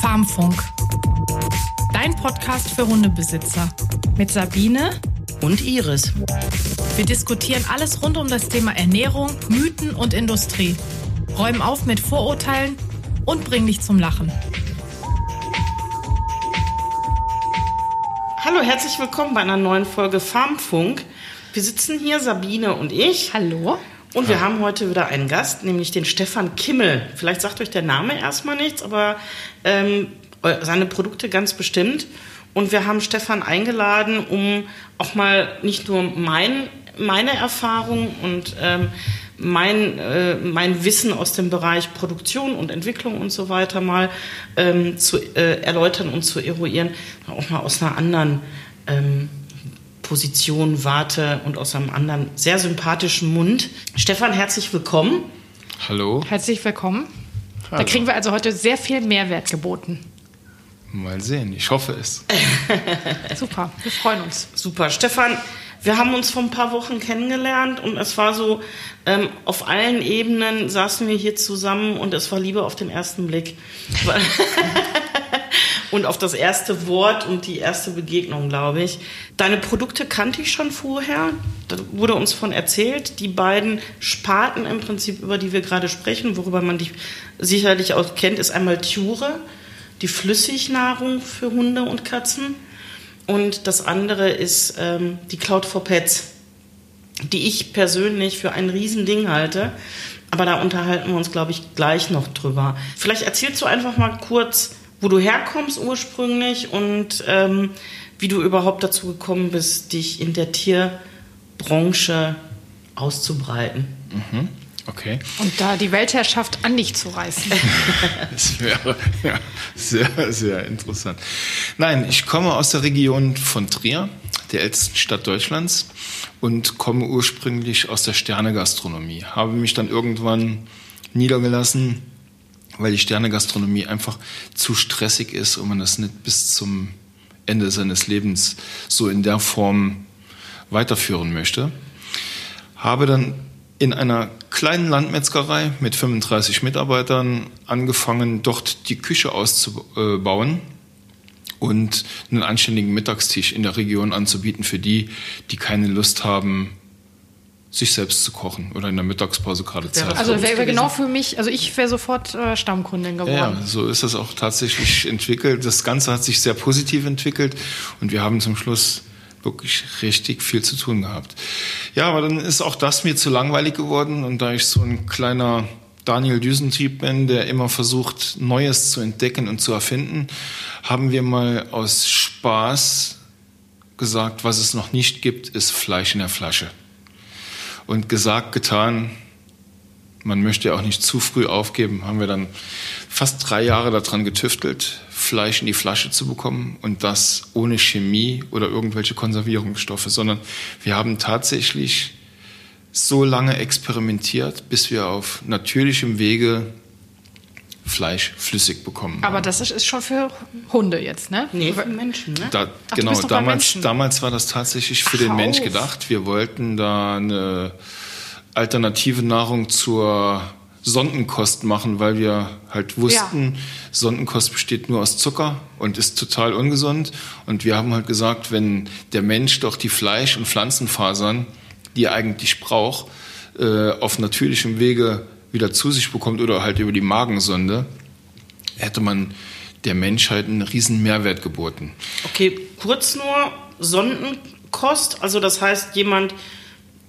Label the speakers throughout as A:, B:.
A: Farmfunk. Dein Podcast für Hundebesitzer. Mit Sabine
B: und Iris.
A: Wir diskutieren alles rund um das Thema Ernährung, Mythen und Industrie. Räumen auf mit Vorurteilen und bringen dich zum Lachen.
B: Hallo, herzlich willkommen bei einer neuen Folge Farmfunk. Wir sitzen hier, Sabine und ich.
A: Hallo.
B: Und wir haben heute wieder einen Gast, nämlich den Stefan Kimmel. Vielleicht sagt euch der Name erstmal nichts, aber ähm, seine Produkte ganz bestimmt. Und wir haben Stefan eingeladen, um auch mal nicht nur mein, meine Erfahrung und ähm, mein, äh, mein Wissen aus dem Bereich Produktion und Entwicklung und so weiter mal ähm, zu äh, erläutern und zu eruieren, auch mal aus einer anderen ähm, Position, Warte und aus einem anderen sehr sympathischen Mund. Stefan, herzlich willkommen.
C: Hallo.
A: Herzlich willkommen. Hallo. Da kriegen wir also heute sehr viel Mehrwert geboten.
C: Mal sehen, ich hoffe es.
A: Super, wir freuen uns.
B: Super. Stefan, wir haben uns vor ein paar Wochen kennengelernt und es war so, ähm, auf allen Ebenen saßen wir hier zusammen und es war Liebe auf den ersten Blick. und auf das erste Wort und die erste Begegnung, glaube ich. Deine Produkte kannte ich schon vorher. Da wurde uns von erzählt. Die beiden Sparten im Prinzip, über die wir gerade sprechen, worüber man dich sicherlich auch kennt, ist einmal Ture die Flüssignahrung für Hunde und Katzen. Und das andere ist ähm, die Cloud for Pets, die ich persönlich für ein Riesending halte. Aber da unterhalten wir uns, glaube ich, gleich noch drüber. Vielleicht erzählst du einfach mal kurz, wo du herkommst ursprünglich und ähm, wie du überhaupt dazu gekommen bist, dich in der Tierbranche auszubreiten.
C: Mhm. Okay.
A: Und da die Weltherrschaft an dich zu reißen.
C: das wäre ja, sehr, sehr interessant. Nein, ich komme aus der Region von Trier, der ältesten Stadt Deutschlands, und komme ursprünglich aus der Sternegastronomie. Habe mich dann irgendwann niedergelassen, weil die Sternegastronomie einfach zu stressig ist und man das nicht bis zum Ende seines Lebens so in der Form weiterführen möchte. Habe dann in einer kleinen Landmetzgerei mit 35 Mitarbeitern angefangen, dort die Küche auszubauen und einen anständigen Mittagstisch in der Region anzubieten für die, die keine Lust haben, sich selbst zu kochen oder in der Mittagspause gerade Zeit.
A: Also wäre wär genau für mich, also ich wäre sofort äh, Stammkundin geworden.
C: Ja, so ist das auch tatsächlich entwickelt. Das Ganze hat sich sehr positiv entwickelt und wir haben zum Schluss wirklich richtig viel zu tun gehabt. Ja, aber dann ist auch das mir zu langweilig geworden und da ich so ein kleiner Daniel Düsentrieb bin, der immer versucht, Neues zu entdecken und zu erfinden, haben wir mal aus Spaß gesagt, was es noch nicht gibt, ist Fleisch in der Flasche. Und gesagt, getan, man möchte ja auch nicht zu früh aufgeben, haben wir dann fast drei Jahre daran getüftelt, Fleisch in die Flasche zu bekommen und das ohne Chemie oder irgendwelche Konservierungsstoffe, sondern wir haben tatsächlich so lange experimentiert, bis wir auf natürlichem Wege Fleisch flüssig bekommen.
A: Aber das ist, ist schon für Hunde jetzt, ne?
B: Nee, für Menschen, ne?
C: Da, Ach, genau, damals, damals war das tatsächlich für Ach, den Mensch gedacht. Wir wollten da eine alternative Nahrung zur Sondenkost machen, weil wir halt wussten, ja. Sondenkost besteht nur aus Zucker und ist total ungesund. Und wir haben halt gesagt, wenn der Mensch doch die Fleisch- und Pflanzenfasern, die er eigentlich braucht, äh, auf natürlichem Wege wieder zu sich bekommt oder halt über die Magensonde, hätte man der Menschheit einen riesen Mehrwert geboten.
B: Okay, kurz nur Sondenkost, also das heißt, jemand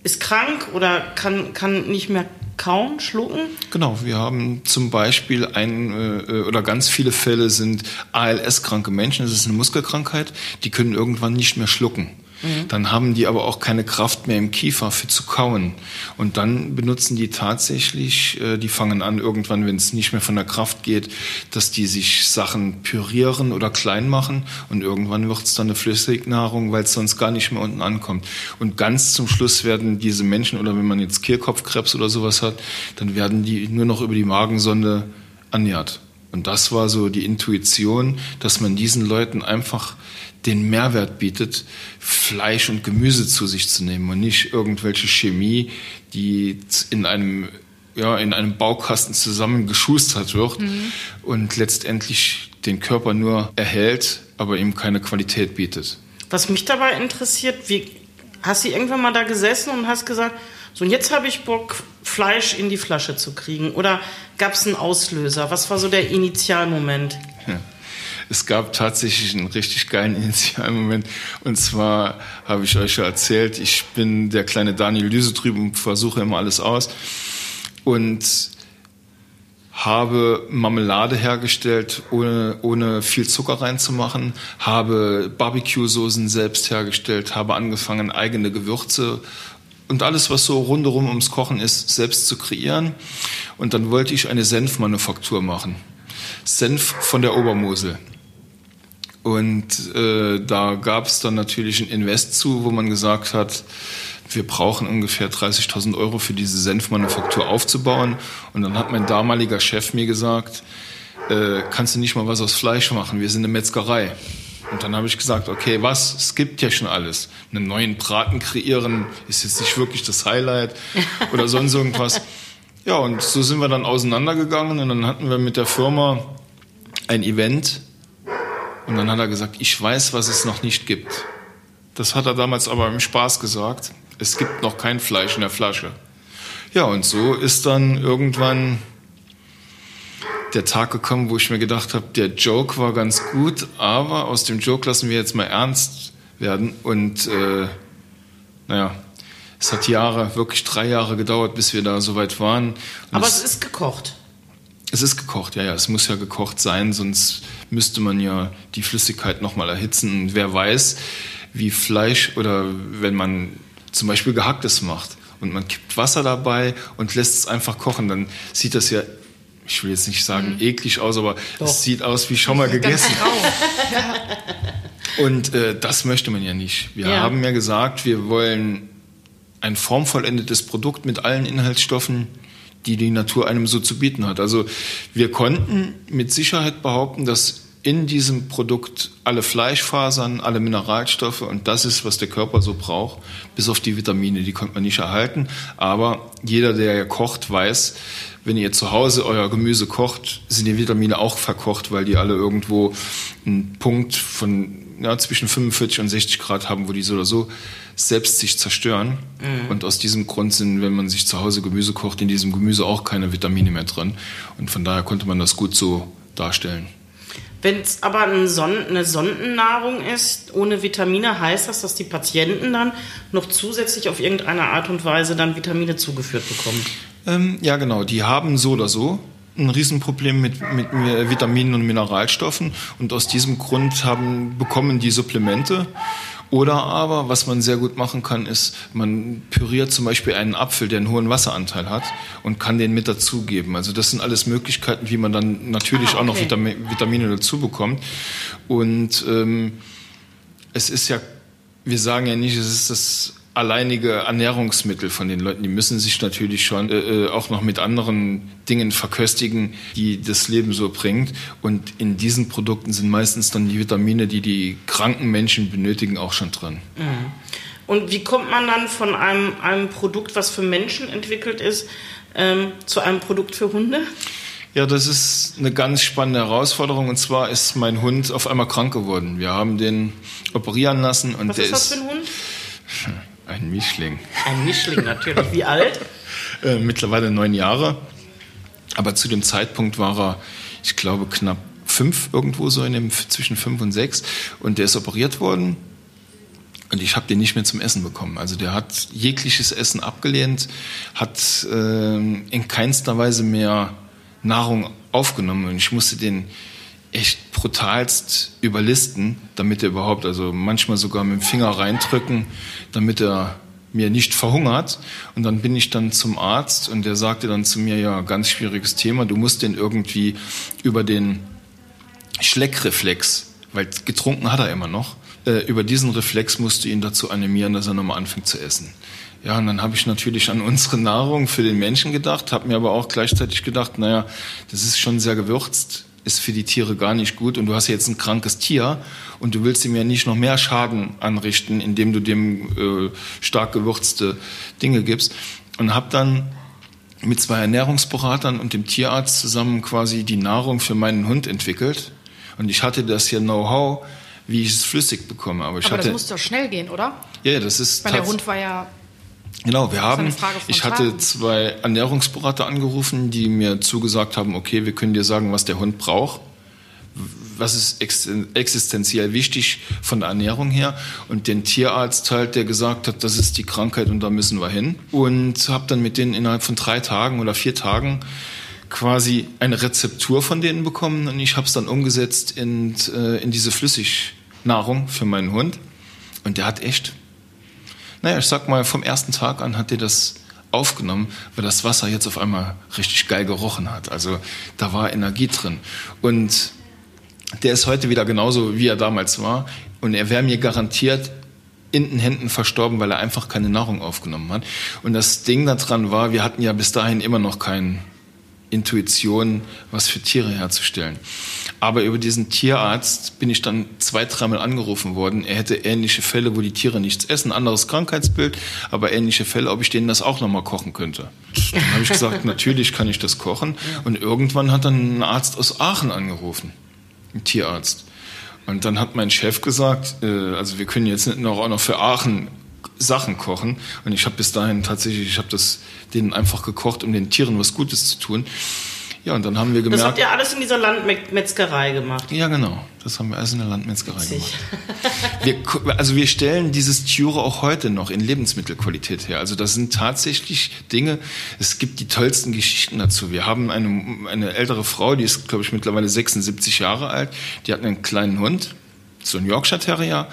B: ist krank oder kann, kann nicht mehr kauen, schlucken?
C: Genau, wir haben zum Beispiel ein äh, oder ganz viele Fälle sind ALS-kranke Menschen, das ist eine Muskelkrankheit, die können irgendwann nicht mehr schlucken. Mhm. Dann haben die aber auch keine Kraft mehr im Kiefer für zu kauen. Und dann benutzen die tatsächlich, äh, die fangen an irgendwann, wenn es nicht mehr von der Kraft geht, dass die sich Sachen pürieren oder klein machen. Und irgendwann wird es dann eine Flüssignahrung, weil es sonst gar nicht mehr unten ankommt. Und ganz zum Schluss werden diese Menschen, oder wenn man jetzt Kehlkopfkrebs oder sowas hat, dann werden die nur noch über die Magensonde ernährt. Und das war so die Intuition, dass man diesen Leuten einfach den Mehrwert bietet, Fleisch und Gemüse zu sich zu nehmen und nicht irgendwelche Chemie, die in einem ja, in einem Baukasten zusammengeschustert wird mhm. und letztendlich den Körper nur erhält, aber ihm keine Qualität bietet.
B: Was mich dabei interessiert, wie hast du irgendwann mal da gesessen und hast gesagt, so und jetzt habe ich Bock, Fleisch in die Flasche zu kriegen? Oder gab es einen Auslöser? Was war so der Initialmoment? Ja.
C: Es gab tatsächlich einen richtig geilen Initialmoment. Und zwar habe ich euch schon erzählt, ich bin der kleine Daniel Lüse drüben und versuche immer alles aus. Und habe Marmelade hergestellt, ohne, ohne viel Zucker reinzumachen, habe Barbecue-Soßen selbst hergestellt, habe angefangen, eigene Gewürze und alles, was so rundherum ums Kochen ist, selbst zu kreieren. Und dann wollte ich eine Senfmanufaktur machen. Senf von der Obermosel. Und äh, da gab es dann natürlich ein Invest zu, wo man gesagt hat, wir brauchen ungefähr 30.000 Euro für diese Senfmanufaktur aufzubauen. Und dann hat mein damaliger Chef mir gesagt, äh, kannst du nicht mal was aus Fleisch machen? Wir sind eine Metzgerei. Und dann habe ich gesagt, okay, was? Es gibt ja schon alles. Einen neuen Braten kreieren ist jetzt nicht wirklich das Highlight oder sonst irgendwas. Ja, und so sind wir dann auseinandergegangen und dann hatten wir mit der Firma ein Event und dann hat er gesagt, ich weiß, was es noch nicht gibt. Das hat er damals aber im Spaß gesagt es gibt noch kein Fleisch in der Flasche. Ja, und so ist dann irgendwann der Tag gekommen, wo ich mir gedacht habe, der Joke war ganz gut, aber aus dem Joke lassen wir jetzt mal ernst werden. Und äh, naja, es hat Jahre, wirklich drei Jahre gedauert, bis wir da so weit waren. Und
B: aber es, es ist gekocht.
C: Es ist gekocht, ja, ja. Es muss ja gekocht sein, sonst müsste man ja die Flüssigkeit nochmal erhitzen. Und wer weiß, wie Fleisch oder wenn man zum Beispiel Gehacktes macht und man kippt Wasser dabei und lässt es einfach kochen, dann sieht das ja, ich will jetzt nicht sagen mhm. eklig aus, aber Doch. es sieht aus wie schon mal gegessen. und äh, das möchte man ja nicht. Wir ja. haben ja gesagt, wir wollen ein formvollendetes Produkt mit allen Inhaltsstoffen, die die Natur einem so zu bieten hat. Also wir konnten mit Sicherheit behaupten, dass in diesem Produkt alle Fleischfasern, alle Mineralstoffe und das ist, was der Körper so braucht, bis auf die Vitamine, die konnte man nicht erhalten. Aber jeder, der ja kocht, weiß, wenn ihr zu Hause euer Gemüse kocht, sind die Vitamine auch verkocht, weil die alle irgendwo einen Punkt von ja, zwischen 45 und 60 Grad haben, wo die so oder so selbst sich zerstören. Mhm. Und aus diesem Grund sind, wenn man sich zu Hause Gemüse kocht, in diesem Gemüse auch keine Vitamine mehr drin. Und von daher konnte man das gut so darstellen.
B: Wenn es aber eine, Son eine Sondennahrung ist, ohne Vitamine, heißt das, dass die Patienten dann noch zusätzlich auf irgendeine Art und Weise dann Vitamine zugeführt bekommen?
C: Ähm, ja, genau. Die haben so oder so ein Riesenproblem mit, mit Vitaminen und Mineralstoffen und aus diesem Grund haben, bekommen die Supplemente oder aber, was man sehr gut machen kann, ist, man püriert zum Beispiel einen Apfel, der einen hohen Wasseranteil hat und kann den mit dazugeben. Also das sind alles Möglichkeiten, wie man dann natürlich ah, okay. auch noch Vitamine dazu bekommt. Und ähm, es ist ja, wir sagen ja nicht, es ist das alleinige Ernährungsmittel von den Leuten. Die müssen sich natürlich schon äh, äh, auch noch mit anderen Dingen verköstigen, die das Leben so bringt. Und in diesen Produkten sind meistens dann die Vitamine, die die kranken Menschen benötigen, auch schon drin. Mhm.
B: Und wie kommt man dann von einem, einem Produkt, was für Menschen entwickelt ist, ähm, zu einem Produkt für Hunde?
C: Ja, das ist eine ganz spannende Herausforderung. Und zwar ist mein Hund auf einmal krank geworden. Wir haben den operieren lassen und
B: was
C: der
B: ist das für ein Hund?
C: Ein Mischling.
B: Ein Mischling, natürlich. Wie alt?
C: äh, mittlerweile neun Jahre. Aber zu dem Zeitpunkt war er, ich glaube, knapp fünf, irgendwo so in dem, zwischen fünf und sechs. Und der ist operiert worden. Und ich habe den nicht mehr zum Essen bekommen. Also der hat jegliches Essen abgelehnt, hat äh, in keinster Weise mehr Nahrung aufgenommen. Und ich musste den echt brutalst überlisten, damit er überhaupt, also manchmal sogar mit dem Finger reindrücken, damit er mir nicht verhungert. Und dann bin ich dann zum Arzt und der sagte dann zu mir, ja, ganz schwieriges Thema, du musst den irgendwie über den Schleckreflex, weil getrunken hat er immer noch, äh, über diesen Reflex musst du ihn dazu animieren, dass er nochmal anfängt zu essen. Ja, und dann habe ich natürlich an unsere Nahrung für den Menschen gedacht, habe mir aber auch gleichzeitig gedacht, naja, das ist schon sehr gewürzt ist für die Tiere gar nicht gut und du hast jetzt ein krankes Tier und du willst ihm ja nicht noch mehr Schaden anrichten, indem du dem äh, stark gewürzte Dinge gibst. Und habe dann mit zwei Ernährungsberatern und dem Tierarzt zusammen quasi die Nahrung für meinen Hund entwickelt. Und ich hatte das hier Know-how, wie ich es flüssig bekomme. Aber, ich
A: Aber
C: hatte,
A: das muss doch schnell gehen, oder?
C: ja, das ist
A: Weil der Hund war ja.
C: Genau, wir haben, ich hatte zwei Ernährungsberater angerufen, die mir zugesagt haben, okay, wir können dir sagen, was der Hund braucht. Was ist ex- existenziell wichtig von der Ernährung her? Und den Tierarzt halt, der gesagt hat, das ist die Krankheit und da müssen wir hin. Und habe dann mit denen innerhalb von drei Tagen oder vier Tagen quasi eine Rezeptur von denen bekommen und ich habe es dann umgesetzt in, äh, in diese Flüssignahrung für meinen Hund. Und der hat echt naja, ich sag mal, vom ersten Tag an hat er das aufgenommen, weil das Wasser jetzt auf einmal richtig geil gerochen hat. Also da war Energie drin. Und der ist heute wieder genauso, wie er damals war. Und er wäre mir garantiert in den Händen verstorben, weil er einfach keine Nahrung aufgenommen hat. Und das Ding daran war, wir hatten ja bis dahin immer noch keine Intuition, was für Tiere herzustellen. Aber über diesen Tierarzt bin ich dann zwei, dreimal angerufen worden. Er hätte ähnliche Fälle, wo die Tiere nichts essen, anderes Krankheitsbild, aber ähnliche Fälle, ob ich denen das auch nochmal kochen könnte. Dann habe ich gesagt, natürlich kann ich das kochen. Und irgendwann hat dann ein Arzt aus Aachen angerufen, ein Tierarzt. Und dann hat mein Chef gesagt, äh, also wir können jetzt nicht noch auch noch für Aachen Sachen kochen. Und ich habe bis dahin tatsächlich, ich habe das denen einfach gekocht, um den Tieren was Gutes zu tun. Ja, und dann haben wir
B: Das
C: gemerkt.
B: habt ihr alles in dieser Landmetzgerei gemacht.
C: Ja, genau. Das haben wir alles in der Landmetzgerei
B: Witzig.
C: gemacht. Wir, also wir stellen dieses Tiere auch heute noch in Lebensmittelqualität her. Also das sind tatsächlich Dinge, es gibt die tollsten Geschichten dazu. Wir haben eine, eine ältere Frau, die ist, glaube ich, mittlerweile 76 Jahre alt. Die hat einen kleinen Hund, so ein Yorkshire Terrier.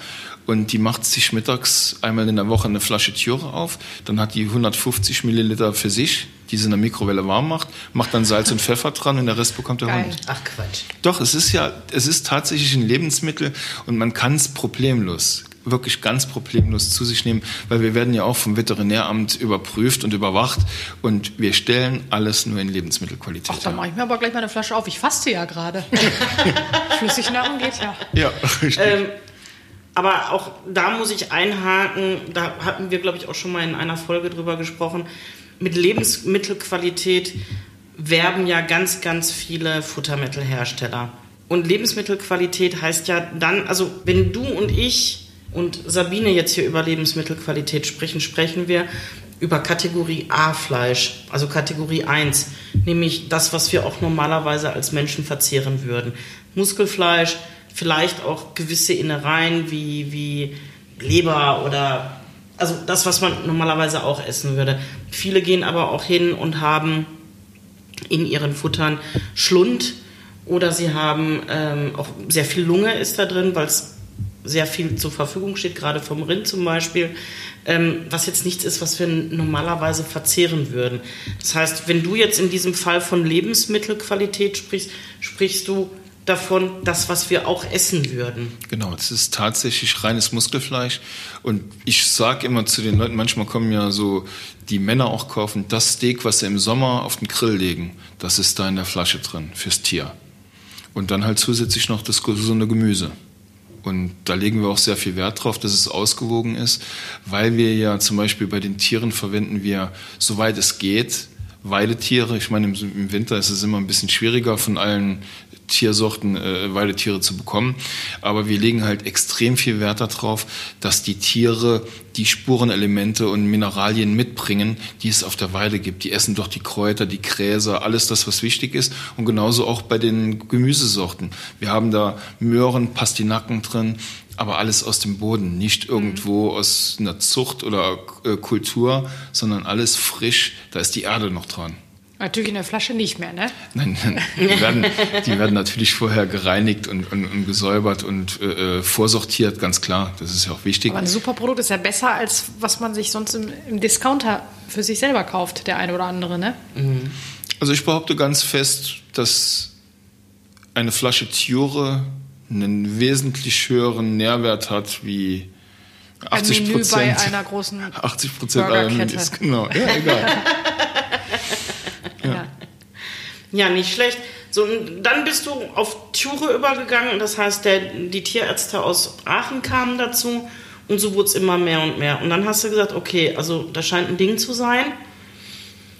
C: Und die macht sich mittags einmal in der Woche eine Flasche Tiere auf. Dann hat die 150 Milliliter für sich, die sie in der Mikrowelle warm macht, macht dann Salz und Pfeffer dran und der Rest bekommt der
A: Geil.
C: Hund.
B: Ach Quatsch.
C: Doch, es ist ja, es ist tatsächlich ein Lebensmittel und man kann es problemlos, wirklich ganz problemlos zu sich nehmen, weil wir werden ja auch vom Veterinäramt überprüft und überwacht und wir stellen alles nur in Lebensmittelqualität.
A: Ach, dann mache ich mir aber gleich mal eine Flasche auf. Ich faste ja gerade. Flüssignahrung geht ja.
C: Ja, richtig.
B: Ähm, aber auch da muss ich einhaken, da hatten wir, glaube ich, auch schon mal in einer Folge drüber gesprochen. Mit Lebensmittelqualität werben ja ganz, ganz viele Futtermittelhersteller. Und Lebensmittelqualität heißt ja dann, also wenn du und ich und Sabine jetzt hier über Lebensmittelqualität sprechen, sprechen wir über Kategorie A Fleisch, also Kategorie 1, nämlich das, was wir auch normalerweise als Menschen verzehren würden. Muskelfleisch, vielleicht auch gewisse Innereien wie, wie Leber oder also das, was man normalerweise auch essen würde. Viele gehen aber auch hin und haben in ihren Futtern Schlund oder sie haben ähm, auch sehr viel Lunge ist da drin, weil es sehr viel zur Verfügung steht, gerade vom Rind zum Beispiel, ähm, was jetzt nichts ist, was wir normalerweise verzehren würden. Das heißt, wenn du jetzt in diesem Fall von Lebensmittelqualität sprichst, sprichst du davon, das, was wir auch essen würden.
C: Genau, es ist tatsächlich reines Muskelfleisch. Und ich sage immer zu den Leuten, manchmal kommen ja so die Männer auch kaufen, das Steak, was sie im Sommer auf den Grill legen, das ist da in der Flasche drin fürs Tier. Und dann halt zusätzlich noch das gesunde Gemüse. Und da legen wir auch sehr viel Wert drauf, dass es ausgewogen ist, weil wir ja zum Beispiel bei den Tieren verwenden wir, soweit es geht, Weidetiere. Ich meine, im Winter ist es immer ein bisschen schwieriger, von allen Tiersorten äh, Weidetiere zu bekommen. Aber wir legen halt extrem viel Wert darauf, dass die Tiere die Spurenelemente und Mineralien mitbringen, die es auf der Weide gibt. Die essen doch die Kräuter, die Gräser, alles das, was wichtig ist. Und genauso auch bei den Gemüsesorten. Wir haben da Möhren, Pastinaken drin, aber alles aus dem Boden, nicht irgendwo aus einer Zucht oder äh, Kultur, sondern alles frisch. Da ist die Erde noch dran.
A: Natürlich in der Flasche nicht mehr, ne?
C: Nein, nein, die werden, die werden natürlich vorher gereinigt und, und, und gesäubert und äh, vorsortiert, ganz klar. Das ist ja auch wichtig.
A: Aber ein super Produkt ist ja besser, als was man sich sonst im, im Discounter für sich selber kauft, der eine oder andere, ne?
C: Also ich behaupte ganz fest, dass eine Flasche Tiore einen wesentlich höheren Nährwert hat wie 80
A: Ein Menü bei
C: Prozent.
A: einer großen
C: 80 Prozent genau. Ja, egal.
A: ja.
B: Nicht schlecht. So, und dann bist du auf Ture übergegangen. Das heißt, der, die Tierärzte aus Aachen kamen dazu und so wurde es immer mehr und mehr. Und dann hast du gesagt, okay, also da scheint ein Ding zu sein.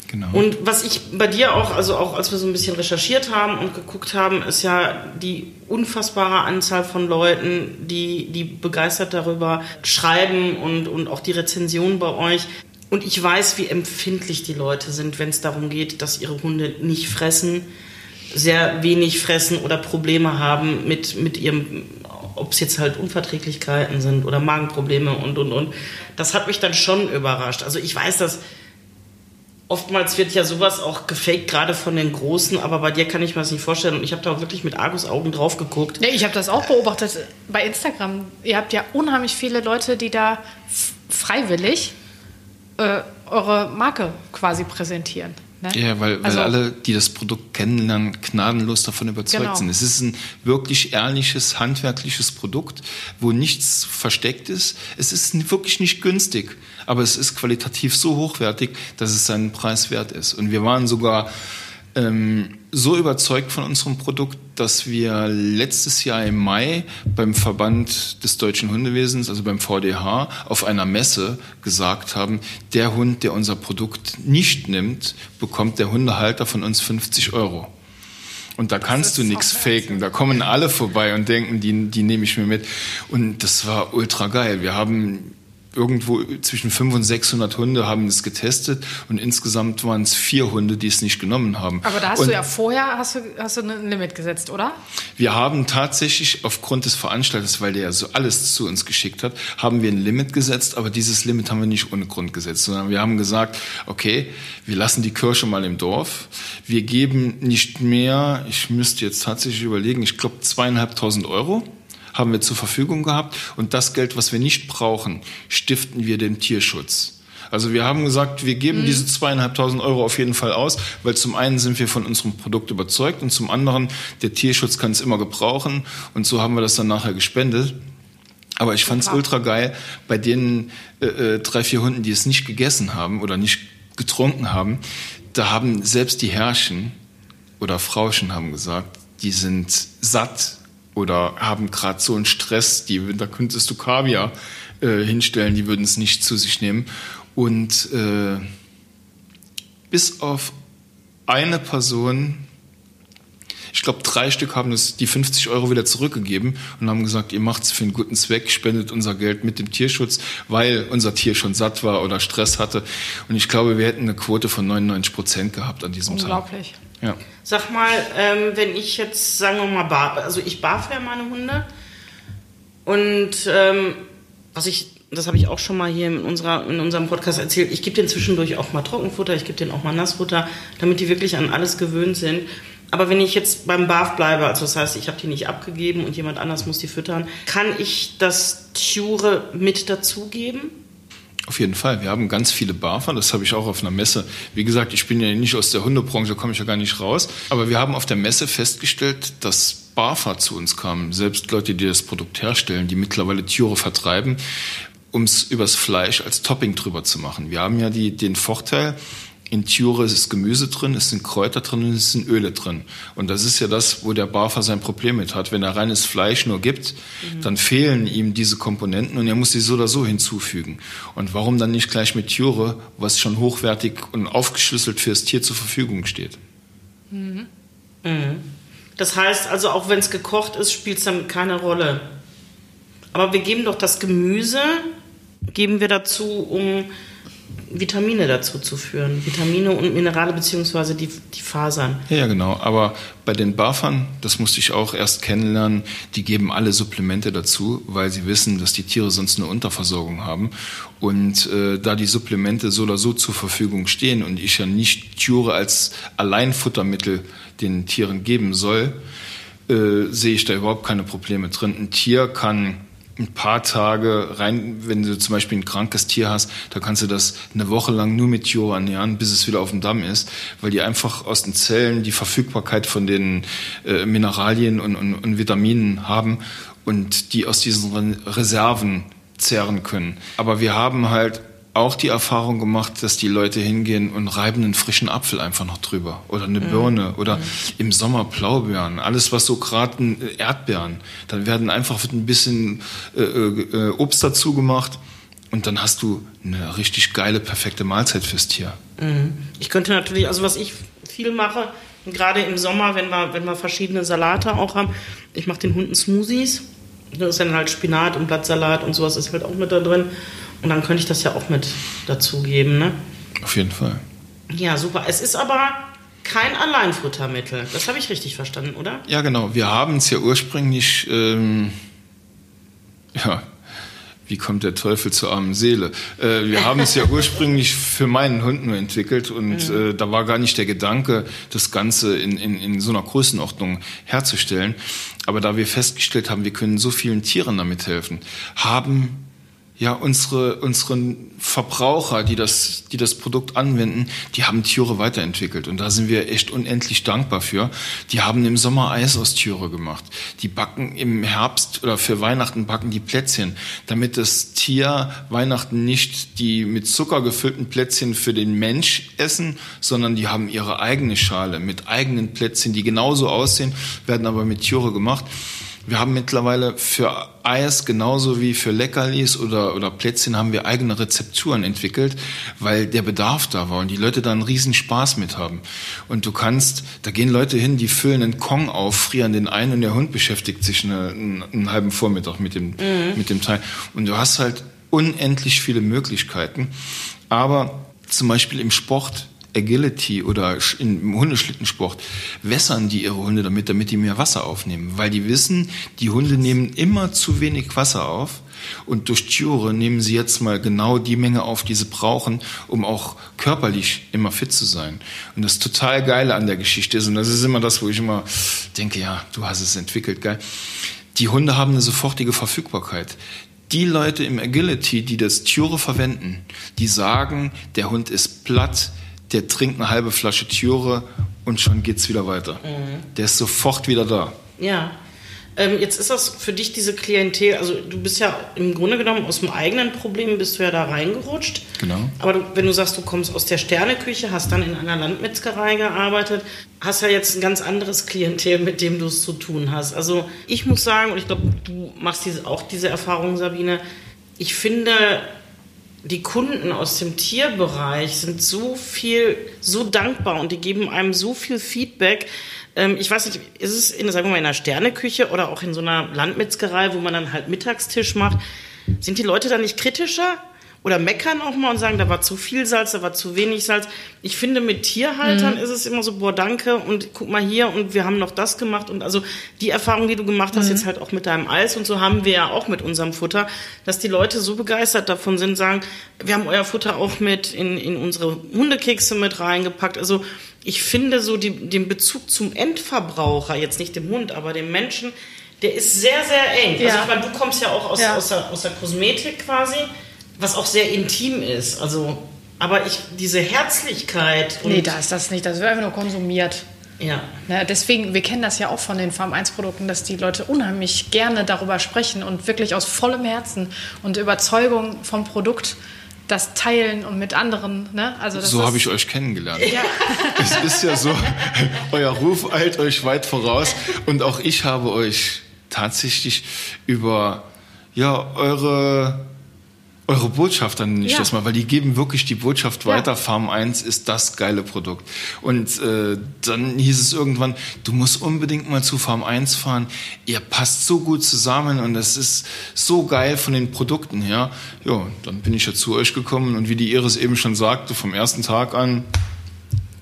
B: Genau. Und was ich bei dir auch, also auch als wir so ein bisschen recherchiert haben und geguckt haben, ist ja die unfassbare Anzahl von Leuten, die, die begeistert darüber schreiben und, und auch die Rezensionen bei euch. Und ich weiß, wie empfindlich die Leute sind, wenn es darum geht, dass ihre Hunde nicht fressen, sehr wenig fressen oder Probleme haben mit, mit ihrem, ob es jetzt halt Unverträglichkeiten sind oder Magenprobleme und, und, und. Das hat mich dann schon überrascht. Also ich weiß, dass oftmals wird ja sowas auch gefaked, gerade von den Großen, aber bei dir kann ich mir das nicht vorstellen. Und ich habe da wirklich mit Argusaugen drauf geguckt.
A: Nee, ich habe das auch beobachtet bei Instagram. Ihr habt ja unheimlich viele Leute, die da freiwillig äh, eure Marke quasi präsentieren.
C: Ne? Ja, weil, weil also, alle, die das Produkt kennenlernen, gnadenlos davon überzeugt genau. sind. Es ist ein wirklich ehrliches, handwerkliches Produkt, wo nichts versteckt ist. Es ist wirklich nicht günstig, aber es ist qualitativ so hochwertig, dass es seinen Preis wert ist. Und wir waren sogar ähm, so überzeugt von unserem Produkt, dass wir letztes Jahr im Mai beim Verband des deutschen Hundewesens, also beim VDH, auf einer Messe gesagt haben, der Hund, der unser Produkt nicht nimmt, bekommt der Hundehalter von uns 50 Euro. Und da kannst du nichts faken. Da kommen alle vorbei und denken, die, die nehme ich mir mit. Und das war ultra geil. Wir haben irgendwo zwischen 500 und 600 Hunde haben es getestet und insgesamt waren es vier Hunde, die es nicht genommen haben.
A: Aber da hast und du ja vorher hast du, hast du ein Limit gesetzt, oder?
C: Wir haben tatsächlich aufgrund des Veranstalters, weil der ja so alles zu uns geschickt hat, haben wir ein Limit gesetzt, aber dieses Limit haben wir nicht ohne Grund gesetzt, sondern wir haben gesagt, okay, wir lassen die Kirche mal im Dorf, wir geben nicht mehr, ich müsste jetzt tatsächlich überlegen, ich glaube zweieinhalbtausend Euro haben wir zur Verfügung gehabt und das Geld, was wir nicht brauchen, stiften wir dem Tierschutz. Also wir haben gesagt, wir geben mhm. diese zweieinhalbtausend Euro auf jeden Fall aus, weil zum einen sind wir von unserem Produkt überzeugt und zum anderen, der Tierschutz kann es immer gebrauchen und so haben wir das dann nachher gespendet. Aber ich fand es ultra geil, bei den äh, äh, drei, vier Hunden, die es nicht gegessen haben oder nicht getrunken haben, da haben selbst die Herrchen oder Frauchen haben gesagt, die sind satt oder haben gerade so einen Stress, die, da könntest du Kaviar äh, hinstellen, die würden es nicht zu sich nehmen. Und äh, bis auf eine Person, ich glaube drei Stück haben das, die 50 Euro wieder zurückgegeben und haben gesagt, ihr macht es für einen guten Zweck, spendet unser Geld mit dem Tierschutz, weil unser Tier schon satt war oder Stress hatte. Und ich glaube, wir hätten eine Quote von 99 Prozent gehabt an diesem
A: Unglaublich.
C: Tag.
B: Ja. Sag mal, ähm, wenn ich jetzt, sagen wir mal, bar, also ich barf ja meine Hunde und ähm, was ich, das habe ich auch schon mal hier in, unserer, in unserem Podcast erzählt, ich gebe denen zwischendurch auch mal Trockenfutter, ich gebe denen auch mal Nassfutter, damit die wirklich an alles gewöhnt sind. Aber wenn ich jetzt beim BAF bleibe, also das heißt, ich habe die nicht abgegeben und jemand anders muss die füttern, kann ich das Ture mit dazugeben?
C: Auf jeden Fall. Wir haben ganz viele Barfer. Das habe ich auch auf einer Messe. Wie gesagt, ich bin ja nicht aus der Hundebranche, komme ich ja gar nicht raus. Aber wir haben auf der Messe festgestellt, dass Barfer zu uns kamen. Selbst Leute, die das Produkt herstellen, die mittlerweile Tiere vertreiben, um es übers Fleisch als Topping drüber zu machen. Wir haben ja die, den Vorteil, in Tiure ist Gemüse drin, es sind Kräuter drin und es sind Öle drin. Und das ist ja das, wo der Barfer sein Problem mit hat. Wenn er reines Fleisch nur gibt, mhm. dann fehlen ihm diese Komponenten und er muss sie so oder so hinzufügen. Und warum dann nicht gleich mit Tiure, was schon hochwertig und aufgeschlüsselt fürs Tier zur Verfügung steht?
B: Mhm. Mhm. Das heißt also, auch wenn es gekocht ist, spielt es dann keine Rolle. Aber wir geben doch das Gemüse, geben wir dazu, um Vitamine dazu zu führen. Vitamine und Minerale beziehungsweise die, die Fasern.
C: Ja, genau. Aber bei den Bafern, das musste ich auch erst kennenlernen, die geben alle Supplemente dazu, weil sie wissen, dass die Tiere sonst eine Unterversorgung haben. Und äh, da die Supplemente so oder so zur Verfügung stehen und ich ja nicht Tiere als Alleinfuttermittel den Tieren geben soll, äh, sehe ich da überhaupt keine Probleme drin. Ein Tier kann ein paar Tage rein, wenn du zum Beispiel ein krankes Tier hast, da kannst du das eine Woche lang nur mit Tio ernähren, bis es wieder auf dem Damm ist, weil die einfach aus den Zellen die Verfügbarkeit von den äh, Mineralien und, und, und Vitaminen haben und die aus diesen Reserven zehren können. Aber wir haben halt auch die Erfahrung gemacht, dass die Leute hingehen und reiben einen frischen Apfel einfach noch drüber oder eine mhm. Birne oder mhm. im Sommer Blaubeeren, alles was so gerade Erdbeeren. Dann werden einfach ein bisschen äh, äh, Obst dazu gemacht und dann hast du eine richtig geile, perfekte Mahlzeit fürs Tier.
B: Mhm. Ich könnte natürlich, also was ich viel mache, gerade im Sommer, wenn wir, wenn wir verschiedene Salate auch haben, ich mache den Hunden Smoothies. Da ist dann halt Spinat und Blattsalat und sowas ist halt auch mit da drin. Und dann könnte ich das ja auch mit dazugeben, ne?
C: Auf jeden Fall.
B: Ja, super. Es ist aber kein Alleinfuttermittel. Das habe ich richtig verstanden, oder?
C: Ja, genau. Wir haben es ja ursprünglich, ähm, ja, wie kommt der Teufel zur armen Seele? Äh, wir haben es ja ursprünglich für meinen Hund nur entwickelt und mhm. äh, da war gar nicht der Gedanke, das Ganze in, in, in so einer Größenordnung herzustellen. Aber da wir festgestellt haben, wir können so vielen Tieren damit helfen, haben ja, unsere, unseren Verbraucher, die das, die das Produkt anwenden, die haben Türe weiterentwickelt. Und da sind wir echt unendlich dankbar für. Die haben im Sommer Eis aus Türe gemacht. Die backen im Herbst oder für Weihnachten backen die Plätzchen, damit das Tier Weihnachten nicht die mit Zucker gefüllten Plätzchen für den Mensch essen, sondern die haben ihre eigene Schale mit eigenen Plätzchen, die genauso aussehen, werden aber mit Türe gemacht. Wir haben mittlerweile für Eis genauso wie für Leckerlis oder, oder Plätzchen haben wir eigene Rezepturen entwickelt, weil der Bedarf da war und die Leute da einen riesen Spaß mit haben. Und du kannst, da gehen Leute hin, die füllen einen Kong auf, frieren den ein und der Hund beschäftigt sich eine, einen, einen halben Vormittag mit dem, mhm. mit dem Teil. Und du hast halt unendlich viele Möglichkeiten. Aber zum Beispiel im Sport, Agility oder im Hundeschlittensport wässern die ihre Hunde damit, damit die mehr Wasser aufnehmen, weil die wissen, die Hunde nehmen immer zu wenig Wasser auf und durch Türe nehmen sie jetzt mal genau die Menge auf, die sie brauchen, um auch körperlich immer fit zu sein. Und das total Geile an der Geschichte ist, und das ist immer das, wo ich immer denke, ja, du hast es entwickelt, geil. Die Hunde haben eine sofortige Verfügbarkeit die Leute im Agility, die das Türe verwenden, die sagen, der Hund ist platt, der trinkt eine halbe Flasche Türe und schon geht's wieder weiter. Mhm. Der ist sofort wieder da.
B: Ja. Ähm, jetzt ist das für dich diese Klientel, also du bist ja im Grunde genommen aus dem eigenen Problem bist du ja da reingerutscht.
C: Genau.
B: Aber du, wenn du sagst, du kommst aus der Sterneküche, hast dann in einer Landmetzgerei gearbeitet, hast ja jetzt ein ganz anderes Klientel, mit dem du es zu tun hast. Also ich muss sagen, und ich glaube, du machst diese, auch diese Erfahrung, Sabine, ich finde, die Kunden aus dem Tierbereich sind so viel, so dankbar und die geben einem so viel Feedback. Ähm, ich weiß nicht, ist es in, sagen wir mal, in einer Sterneküche oder auch in so einer Landmetzgerei, wo man dann halt Mittagstisch macht, sind die Leute da nicht kritischer? Oder meckern auch mal und sagen, da war zu viel Salz, da war zu wenig Salz. Ich finde, mit Tierhaltern mhm. ist es immer so, boah, danke und guck mal hier und wir haben noch das gemacht und also die Erfahrung, die du gemacht hast, mhm. jetzt halt auch mit deinem Eis und so haben wir ja auch mit unserem Futter, dass die Leute so begeistert davon sind, sagen, wir haben euer Futter auch mit in, in unsere Hundekekse mit reingepackt. Also ich finde so die, den Bezug zum Endverbraucher, jetzt nicht dem Hund, aber dem Menschen, der ist sehr, sehr eng. Also ja. Also ich meine, du kommst ja auch aus, ja. Aus, der, aus der Kosmetik quasi was auch sehr intim ist. Also, aber ich, diese Herzlichkeit.
A: nee, da ist das nicht. Das wird einfach nur konsumiert.
B: Ja.
A: Na, deswegen, wir kennen das ja auch von den Farm 1 Produkten, dass die Leute unheimlich gerne darüber sprechen und wirklich aus vollem Herzen und Überzeugung vom Produkt das teilen und mit anderen. Ne?
C: Also so habe ich euch kennengelernt. Ja. Es ist ja so, euer Ruf eilt euch weit voraus und auch ich habe euch tatsächlich über ja, eure eure Botschafter nenne ich ja. das mal, weil die geben wirklich die Botschaft weiter, ja. Farm 1 ist das geile Produkt. Und äh, dann hieß es irgendwann, du musst unbedingt mal zu Farm 1 fahren, ihr passt so gut zusammen und es ist so geil von den Produkten her. Ja, dann bin ich ja zu euch gekommen und wie die Iris eben schon sagte, vom ersten Tag an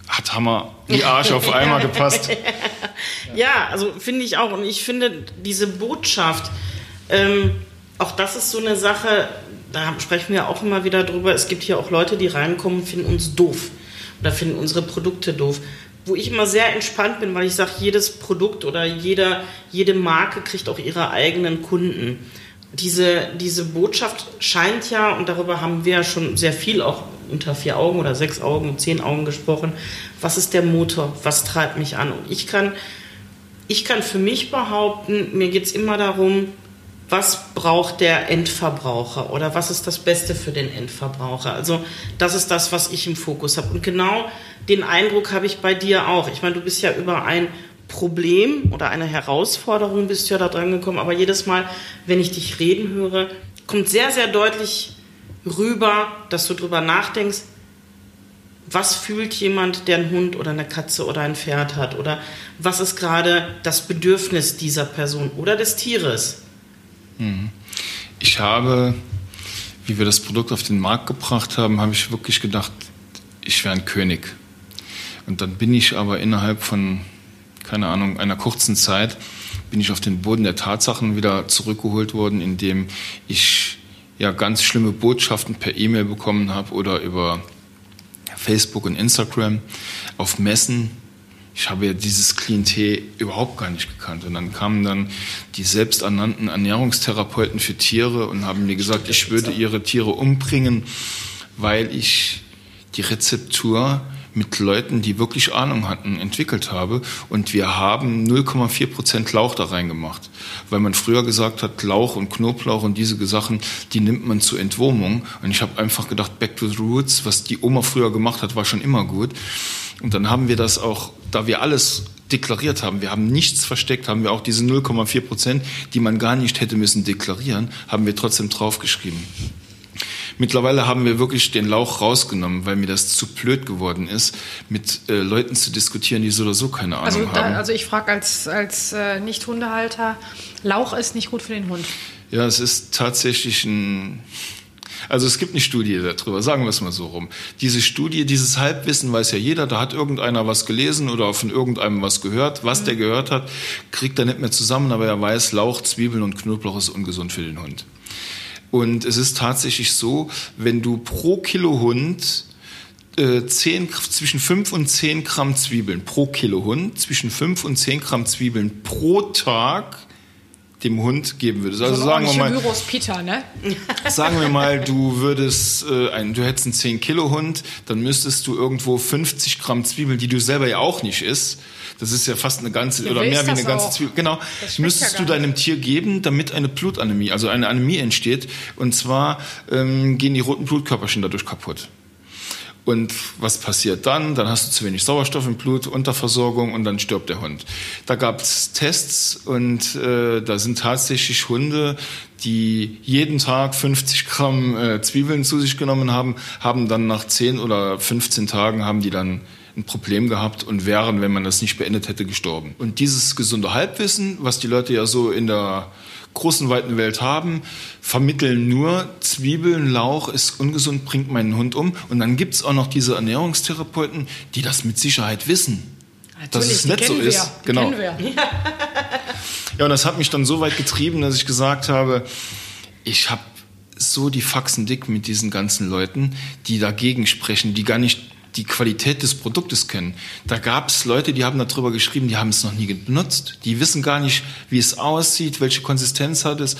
C: hat Hammer die Arsch auf einmal gepasst.
B: Ja, also finde ich auch. Und ich finde diese Botschaft, ähm, auch das ist so eine Sache, da sprechen wir auch immer wieder drüber. Es gibt hier auch Leute, die reinkommen, finden uns doof oder finden unsere Produkte doof. Wo ich immer sehr entspannt bin, weil ich sage, jedes Produkt oder jeder, jede Marke kriegt auch ihre eigenen Kunden. Diese, diese Botschaft scheint ja, und darüber haben wir ja schon sehr viel auch unter vier Augen oder sechs Augen, zehn Augen gesprochen. Was ist der Motor? Was treibt mich an? Und ich kann, ich kann für mich behaupten, mir geht es immer darum, was braucht der Endverbraucher oder was ist das Beste für den Endverbraucher. Also das ist das, was ich im Fokus habe. Und genau den Eindruck habe ich bei dir auch. Ich meine, du bist ja über ein Problem oder eine Herausforderung bist du ja da dran gekommen, aber jedes Mal, wenn ich dich reden höre, kommt sehr, sehr deutlich rüber, dass du drüber nachdenkst, was fühlt jemand, der einen Hund oder eine Katze oder ein Pferd hat? Oder was ist gerade das Bedürfnis dieser Person oder des Tieres?
C: Ich habe, wie wir das Produkt auf den Markt gebracht haben, habe ich wirklich gedacht, ich wäre ein König. Und dann bin ich aber innerhalb von, keine Ahnung, einer kurzen Zeit, bin ich auf den Boden der Tatsachen wieder zurückgeholt worden, indem ich ja ganz schlimme Botschaften per E-Mail bekommen habe oder über Facebook und Instagram, auf Messen. Ich habe ja dieses Klientel überhaupt gar nicht gekannt. Und dann kamen dann die selbsternannten Ernährungstherapeuten für Tiere und haben mir gesagt, ich würde ihre Tiere umbringen, weil ich die Rezeptur mit Leuten, die wirklich Ahnung hatten, entwickelt habe. Und wir haben 0,4 Prozent Lauch da reingemacht. Weil man früher gesagt hat, Lauch und Knoblauch und diese Sachen, die nimmt man zur Entwurmung. Und ich habe einfach gedacht, back to the roots, was die Oma früher gemacht hat, war schon immer gut. Und dann haben wir das auch, da wir alles deklariert haben, wir haben nichts versteckt, haben wir auch diese 0,4 Prozent, die man gar nicht hätte müssen deklarieren, haben wir trotzdem draufgeschrieben. Mittlerweile haben wir wirklich den Lauch rausgenommen, weil mir das zu blöd geworden ist, mit äh, Leuten zu diskutieren, die so oder so keine Ahnung
A: also
C: da, haben.
A: Also ich frage als, als äh, Nicht-Hundehalter, Lauch ist nicht gut für den Hund.
C: Ja, es ist tatsächlich ein... Also es gibt eine Studie darüber, sagen wir es mal so rum. Diese Studie, dieses Halbwissen weiß ja jeder, da hat irgendeiner was gelesen oder von irgendeinem was gehört. Was mhm. der gehört hat, kriegt er nicht mehr zusammen, aber er weiß, Lauch, Zwiebeln und Knoblauch ist ungesund für den Hund. Und es ist tatsächlich so, wenn du pro Kilo Hund äh, 10, zwischen 5 und 10 Gramm Zwiebeln pro Kilo Hund, zwischen 5 und 10 Gramm Zwiebeln pro Tag dem Hund geben würdest. Also so sagen wir mal,
A: Gyros Peter, ne?
C: sagen wir mal, du würdest äh, ein, du hättest einen 10 Kilo Hund, dann müsstest du irgendwo 50 Gramm Zwiebeln, die du selber ja auch nicht isst, das ist ja fast eine ganze ja, oder mehr wie eine ganze Zwiebel. Genau. Müsstest ja du deinem Tier geben, damit eine Blutanämie, also eine Anämie entsteht. Und zwar ähm, gehen die roten Blutkörperchen dadurch kaputt. Und was passiert dann? Dann hast du zu wenig Sauerstoff im Blut, Unterversorgung und dann stirbt der Hund. Da gab es Tests und äh, da sind tatsächlich Hunde, die jeden Tag 50 Gramm äh, Zwiebeln zu sich genommen haben, haben dann nach 10 oder 15 Tagen haben die dann ein Problem gehabt und wären, wenn man das nicht beendet hätte, gestorben. Und dieses gesunde Halbwissen, was die Leute ja so in der großen, weiten Welt haben, vermitteln nur, Zwiebeln, Lauch ist ungesund, bringt meinen Hund um. Und dann gibt es auch noch diese Ernährungstherapeuten, die das mit Sicherheit wissen. Natürlich, dass es nicht so ist. Wir. Genau. Ja, und das hat mich dann so weit getrieben, dass ich gesagt habe, ich habe so die Faxen dick mit diesen ganzen Leuten, die dagegen sprechen, die gar nicht die Qualität des Produktes kennen. Da gab es Leute, die haben darüber geschrieben, die haben es noch nie benutzt. Die wissen gar nicht, wie es aussieht, welche Konsistenz hat es,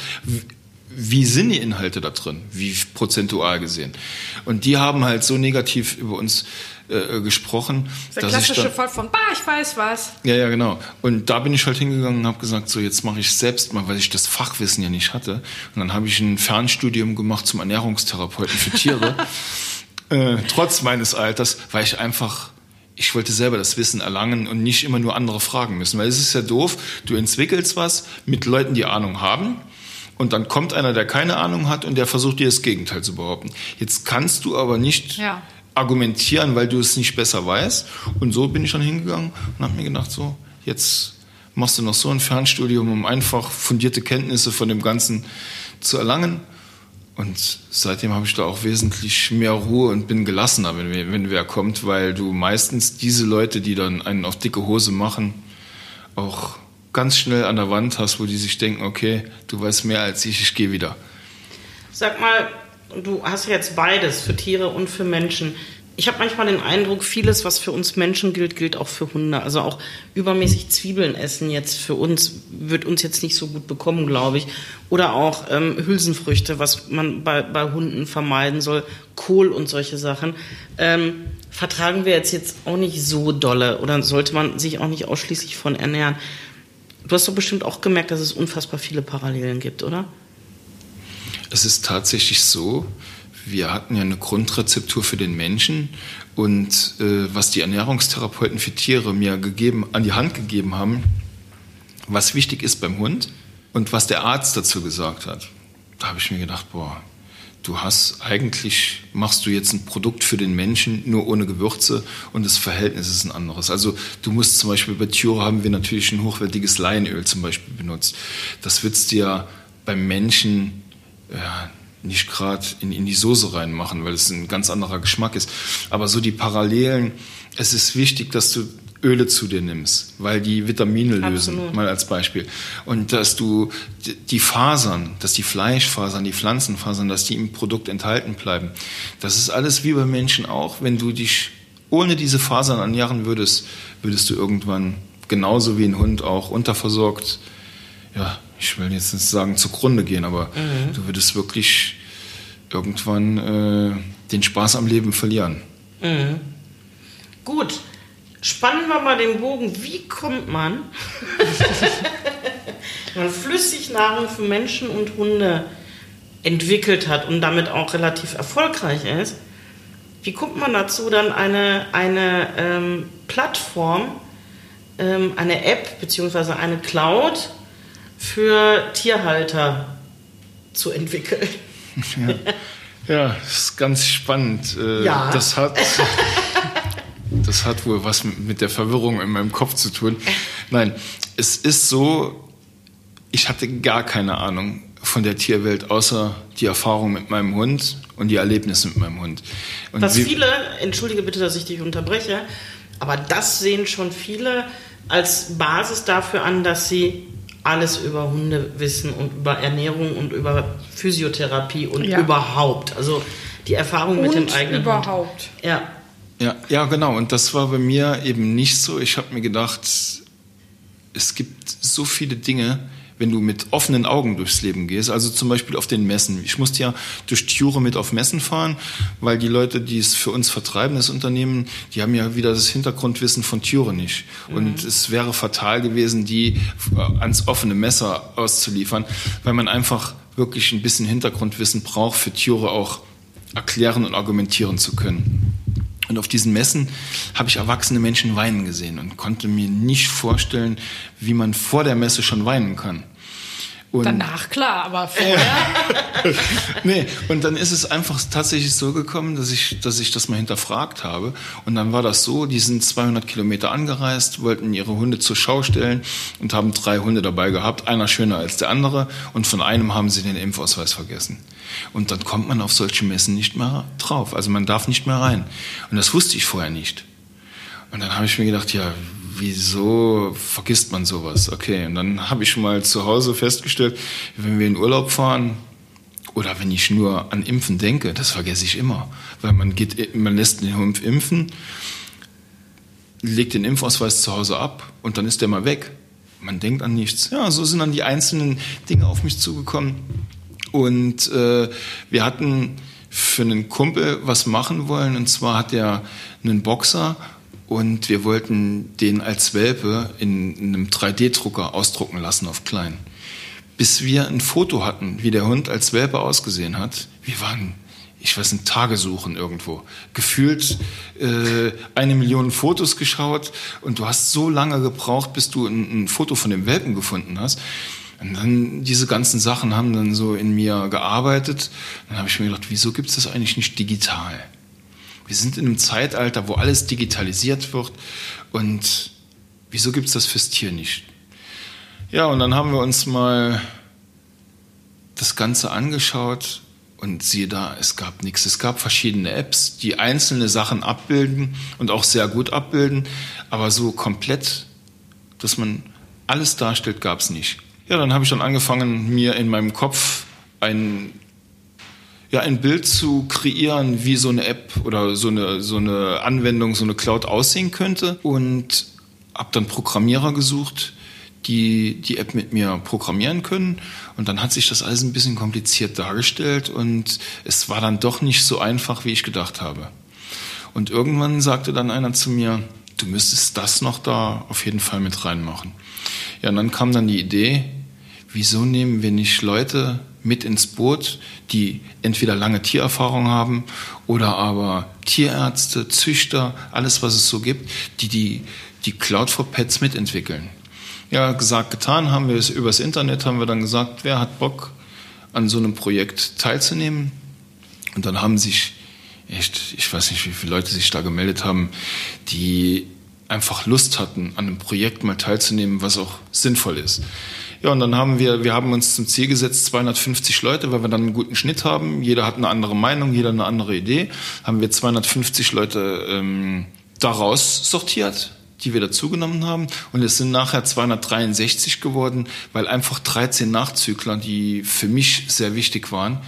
C: wie sind die Inhalte da drin, wie prozentual gesehen. Und die haben halt so negativ über uns äh, gesprochen.
A: Der dass klassische dann, Fall von, bah, ich weiß was.
C: Ja, ja, genau. Und da bin ich halt hingegangen und habe gesagt, so jetzt mache ich selbst mal, weil ich das Fachwissen ja nicht hatte. Und dann habe ich ein Fernstudium gemacht zum Ernährungstherapeuten für Tiere. Äh, trotz meines Alters, weil ich einfach ich wollte selber das Wissen erlangen und nicht immer nur andere fragen müssen. Weil es ist ja doof, du entwickelst was mit Leuten, die Ahnung haben. Und dann kommt einer, der keine Ahnung hat und der versucht dir das Gegenteil zu behaupten. Jetzt kannst du aber nicht ja. argumentieren, weil du es nicht besser weißt. Und so bin ich dann hingegangen und habe mir gedacht, so, jetzt machst du noch so ein Fernstudium, um einfach fundierte Kenntnisse von dem Ganzen zu erlangen. Und seitdem habe ich da auch wesentlich mehr Ruhe und bin gelassener, wenn, wenn wer kommt, weil du meistens diese Leute, die dann einen auf dicke Hose machen, auch ganz schnell an der Wand hast, wo die sich denken, okay, du weißt mehr als ich, ich gehe wieder.
B: Sag mal, du hast jetzt beides, für Tiere und für Menschen ich habe manchmal den Eindruck, vieles, was für uns Menschen gilt, gilt auch für Hunde. Also auch übermäßig Zwiebeln essen jetzt für uns wird uns jetzt nicht so gut bekommen, glaube ich. Oder auch ähm, Hülsenfrüchte, was man bei, bei Hunden vermeiden soll, Kohl und solche Sachen. Ähm, vertragen wir jetzt jetzt auch nicht so dolle oder sollte man sich auch nicht ausschließlich von ernähren. Du hast doch bestimmt auch gemerkt, dass es unfassbar viele Parallelen gibt, oder?
C: Es ist tatsächlich so, wir hatten ja eine Grundrezeptur für den Menschen und äh, was die Ernährungstherapeuten für Tiere mir gegeben, an die Hand gegeben haben, was wichtig ist beim Hund und was der Arzt dazu gesagt hat, da habe ich mir gedacht, boah, du hast eigentlich, machst du jetzt ein Produkt für den Menschen, nur ohne Gewürze und das Verhältnis ist ein anderes. Also du musst zum Beispiel bei Turo haben wir natürlich ein hochwertiges Leinöl zum Beispiel benutzt. Das du ja beim Menschen ja, nicht gerade in, in die Soße reinmachen, weil es ein ganz anderer Geschmack ist. Aber so die Parallelen, es ist wichtig, dass du Öle zu dir nimmst, weil die Vitamine lösen, Absolut. mal als Beispiel. Und dass du die Fasern, dass die Fleischfasern, die Pflanzenfasern, dass die im Produkt enthalten bleiben. Das ist alles wie bei Menschen auch. Wenn du dich ohne diese Fasern ernähren würdest, würdest du irgendwann genauso wie ein Hund auch unterversorgt, ja, ich will jetzt nicht sagen zugrunde gehen, aber mhm. du würdest wirklich irgendwann äh, den Spaß am Leben verlieren.
B: Mhm. Gut, Spannen wir mal den Bogen. Wie kommt man, man Flüssignahrung für Menschen und Hunde entwickelt hat und damit auch relativ erfolgreich ist, wie kommt man dazu, dann eine, eine ähm, Plattform, ähm, eine App bzw. eine Cloud für Tierhalter zu entwickeln?
C: Ja, ja das ist ganz spannend. Äh, ja. Das hat das hat wohl was mit der Verwirrung in meinem Kopf zu tun. Nein, es ist so, ich hatte gar keine Ahnung von der Tierwelt, außer die Erfahrung mit meinem Hund und die Erlebnisse mit meinem Hund.
B: Und was viele, entschuldige bitte, dass ich dich unterbreche, aber das sehen schon viele als Basis dafür an, dass sie alles über Hunde wissen und über Ernährung und über Physiotherapie und ja. überhaupt. Also die Erfahrung und mit dem eigenen
A: überhaupt.
B: Hund. Ja.
C: Ja, ja, genau. Und das war bei mir eben nicht so. Ich habe mir gedacht, es gibt so viele Dinge, wenn du mit offenen Augen durchs Leben gehst, also zum Beispiel auf den Messen. Ich musste ja durch Türe mit auf Messen fahren, weil die Leute, die es für uns vertreiben, das Unternehmen, die haben ja wieder das Hintergrundwissen von Türe nicht. Und mhm. es wäre fatal gewesen, die ans offene Messer auszuliefern, weil man einfach wirklich ein bisschen Hintergrundwissen braucht, für Türe auch erklären und argumentieren zu können. Und auf diesen Messen habe ich erwachsene Menschen weinen gesehen und konnte mir nicht vorstellen, wie man vor der Messe schon weinen kann.
A: Und Danach klar, aber vorher.
C: nee, und dann ist es einfach tatsächlich so gekommen, dass ich, dass ich das mal hinterfragt habe. Und dann war das so, die sind 200 Kilometer angereist, wollten ihre Hunde zur Schau stellen und haben drei Hunde dabei gehabt, einer schöner als der andere. Und von einem haben sie den Impfausweis vergessen. Und dann kommt man auf solche Messen nicht mehr drauf. Also man darf nicht mehr rein. Und das wusste ich vorher nicht. Und dann habe ich mir gedacht, ja, wieso vergisst man sowas? Okay, und dann habe ich mal zu Hause festgestellt, wenn wir in Urlaub fahren oder wenn ich nur an Impfen denke, das vergesse ich immer, weil man geht, man lässt den Hund impfen, legt den Impfausweis zu Hause ab und dann ist der mal weg. Man denkt an nichts. Ja, so sind dann die einzelnen Dinge auf mich zugekommen und äh, wir hatten für einen Kumpel was machen wollen und zwar hat er einen Boxer und wir wollten den als Welpe in einem 3D-Drucker ausdrucken lassen auf klein. Bis wir ein Foto hatten, wie der Hund als Welpe ausgesehen hat. Wir waren, ich weiß, ein Tage suchen irgendwo. Gefühlt äh, eine Million Fotos geschaut und du hast so lange gebraucht, bis du ein, ein Foto von dem Welpen gefunden hast. Und dann diese ganzen Sachen haben dann so in mir gearbeitet. Dann habe ich mir gedacht, wieso gibt es das eigentlich nicht digital? Wir sind in einem Zeitalter, wo alles digitalisiert wird. Und wieso gibt es das fürs Tier nicht? Ja, und dann haben wir uns mal das Ganze angeschaut und siehe da, es gab nichts. Es gab verschiedene Apps, die einzelne Sachen abbilden und auch sehr gut abbilden, aber so komplett, dass man alles darstellt, gab es nicht. Ja, dann habe ich dann angefangen, mir in meinem Kopf ein ja, ein Bild zu kreieren, wie so eine App oder so eine, so eine Anwendung, so eine Cloud aussehen könnte und habe dann Programmierer gesucht, die die App mit mir programmieren können. Und dann hat sich das alles ein bisschen kompliziert dargestellt und es war dann doch nicht so einfach, wie ich gedacht habe. Und irgendwann sagte dann einer zu mir, du müsstest das noch da auf jeden Fall mit reinmachen. Ja, und dann kam dann die Idee, wieso nehmen wir nicht Leute mit ins Boot, die entweder lange Tiererfahrung haben oder aber Tierärzte, Züchter, alles was es so gibt, die die, die Cloud for Pets mitentwickeln. Ja, gesagt, getan haben wir es übers Internet, haben wir dann gesagt, wer hat Bock an so einem Projekt teilzunehmen? Und dann haben sich echt, ich weiß nicht, wie viele Leute sich da gemeldet haben, die einfach Lust hatten, an einem Projekt mal teilzunehmen, was auch sinnvoll ist. Ja, und dann haben wir, wir haben uns zum Ziel gesetzt, 250 Leute, weil wir dann einen guten Schnitt haben. Jeder hat eine andere Meinung, jeder eine andere Idee. Haben wir 250 Leute ähm, daraus sortiert, die wir dazugenommen haben. Und es sind nachher 263 geworden, weil einfach 13 Nachzügler, die für mich sehr wichtig waren,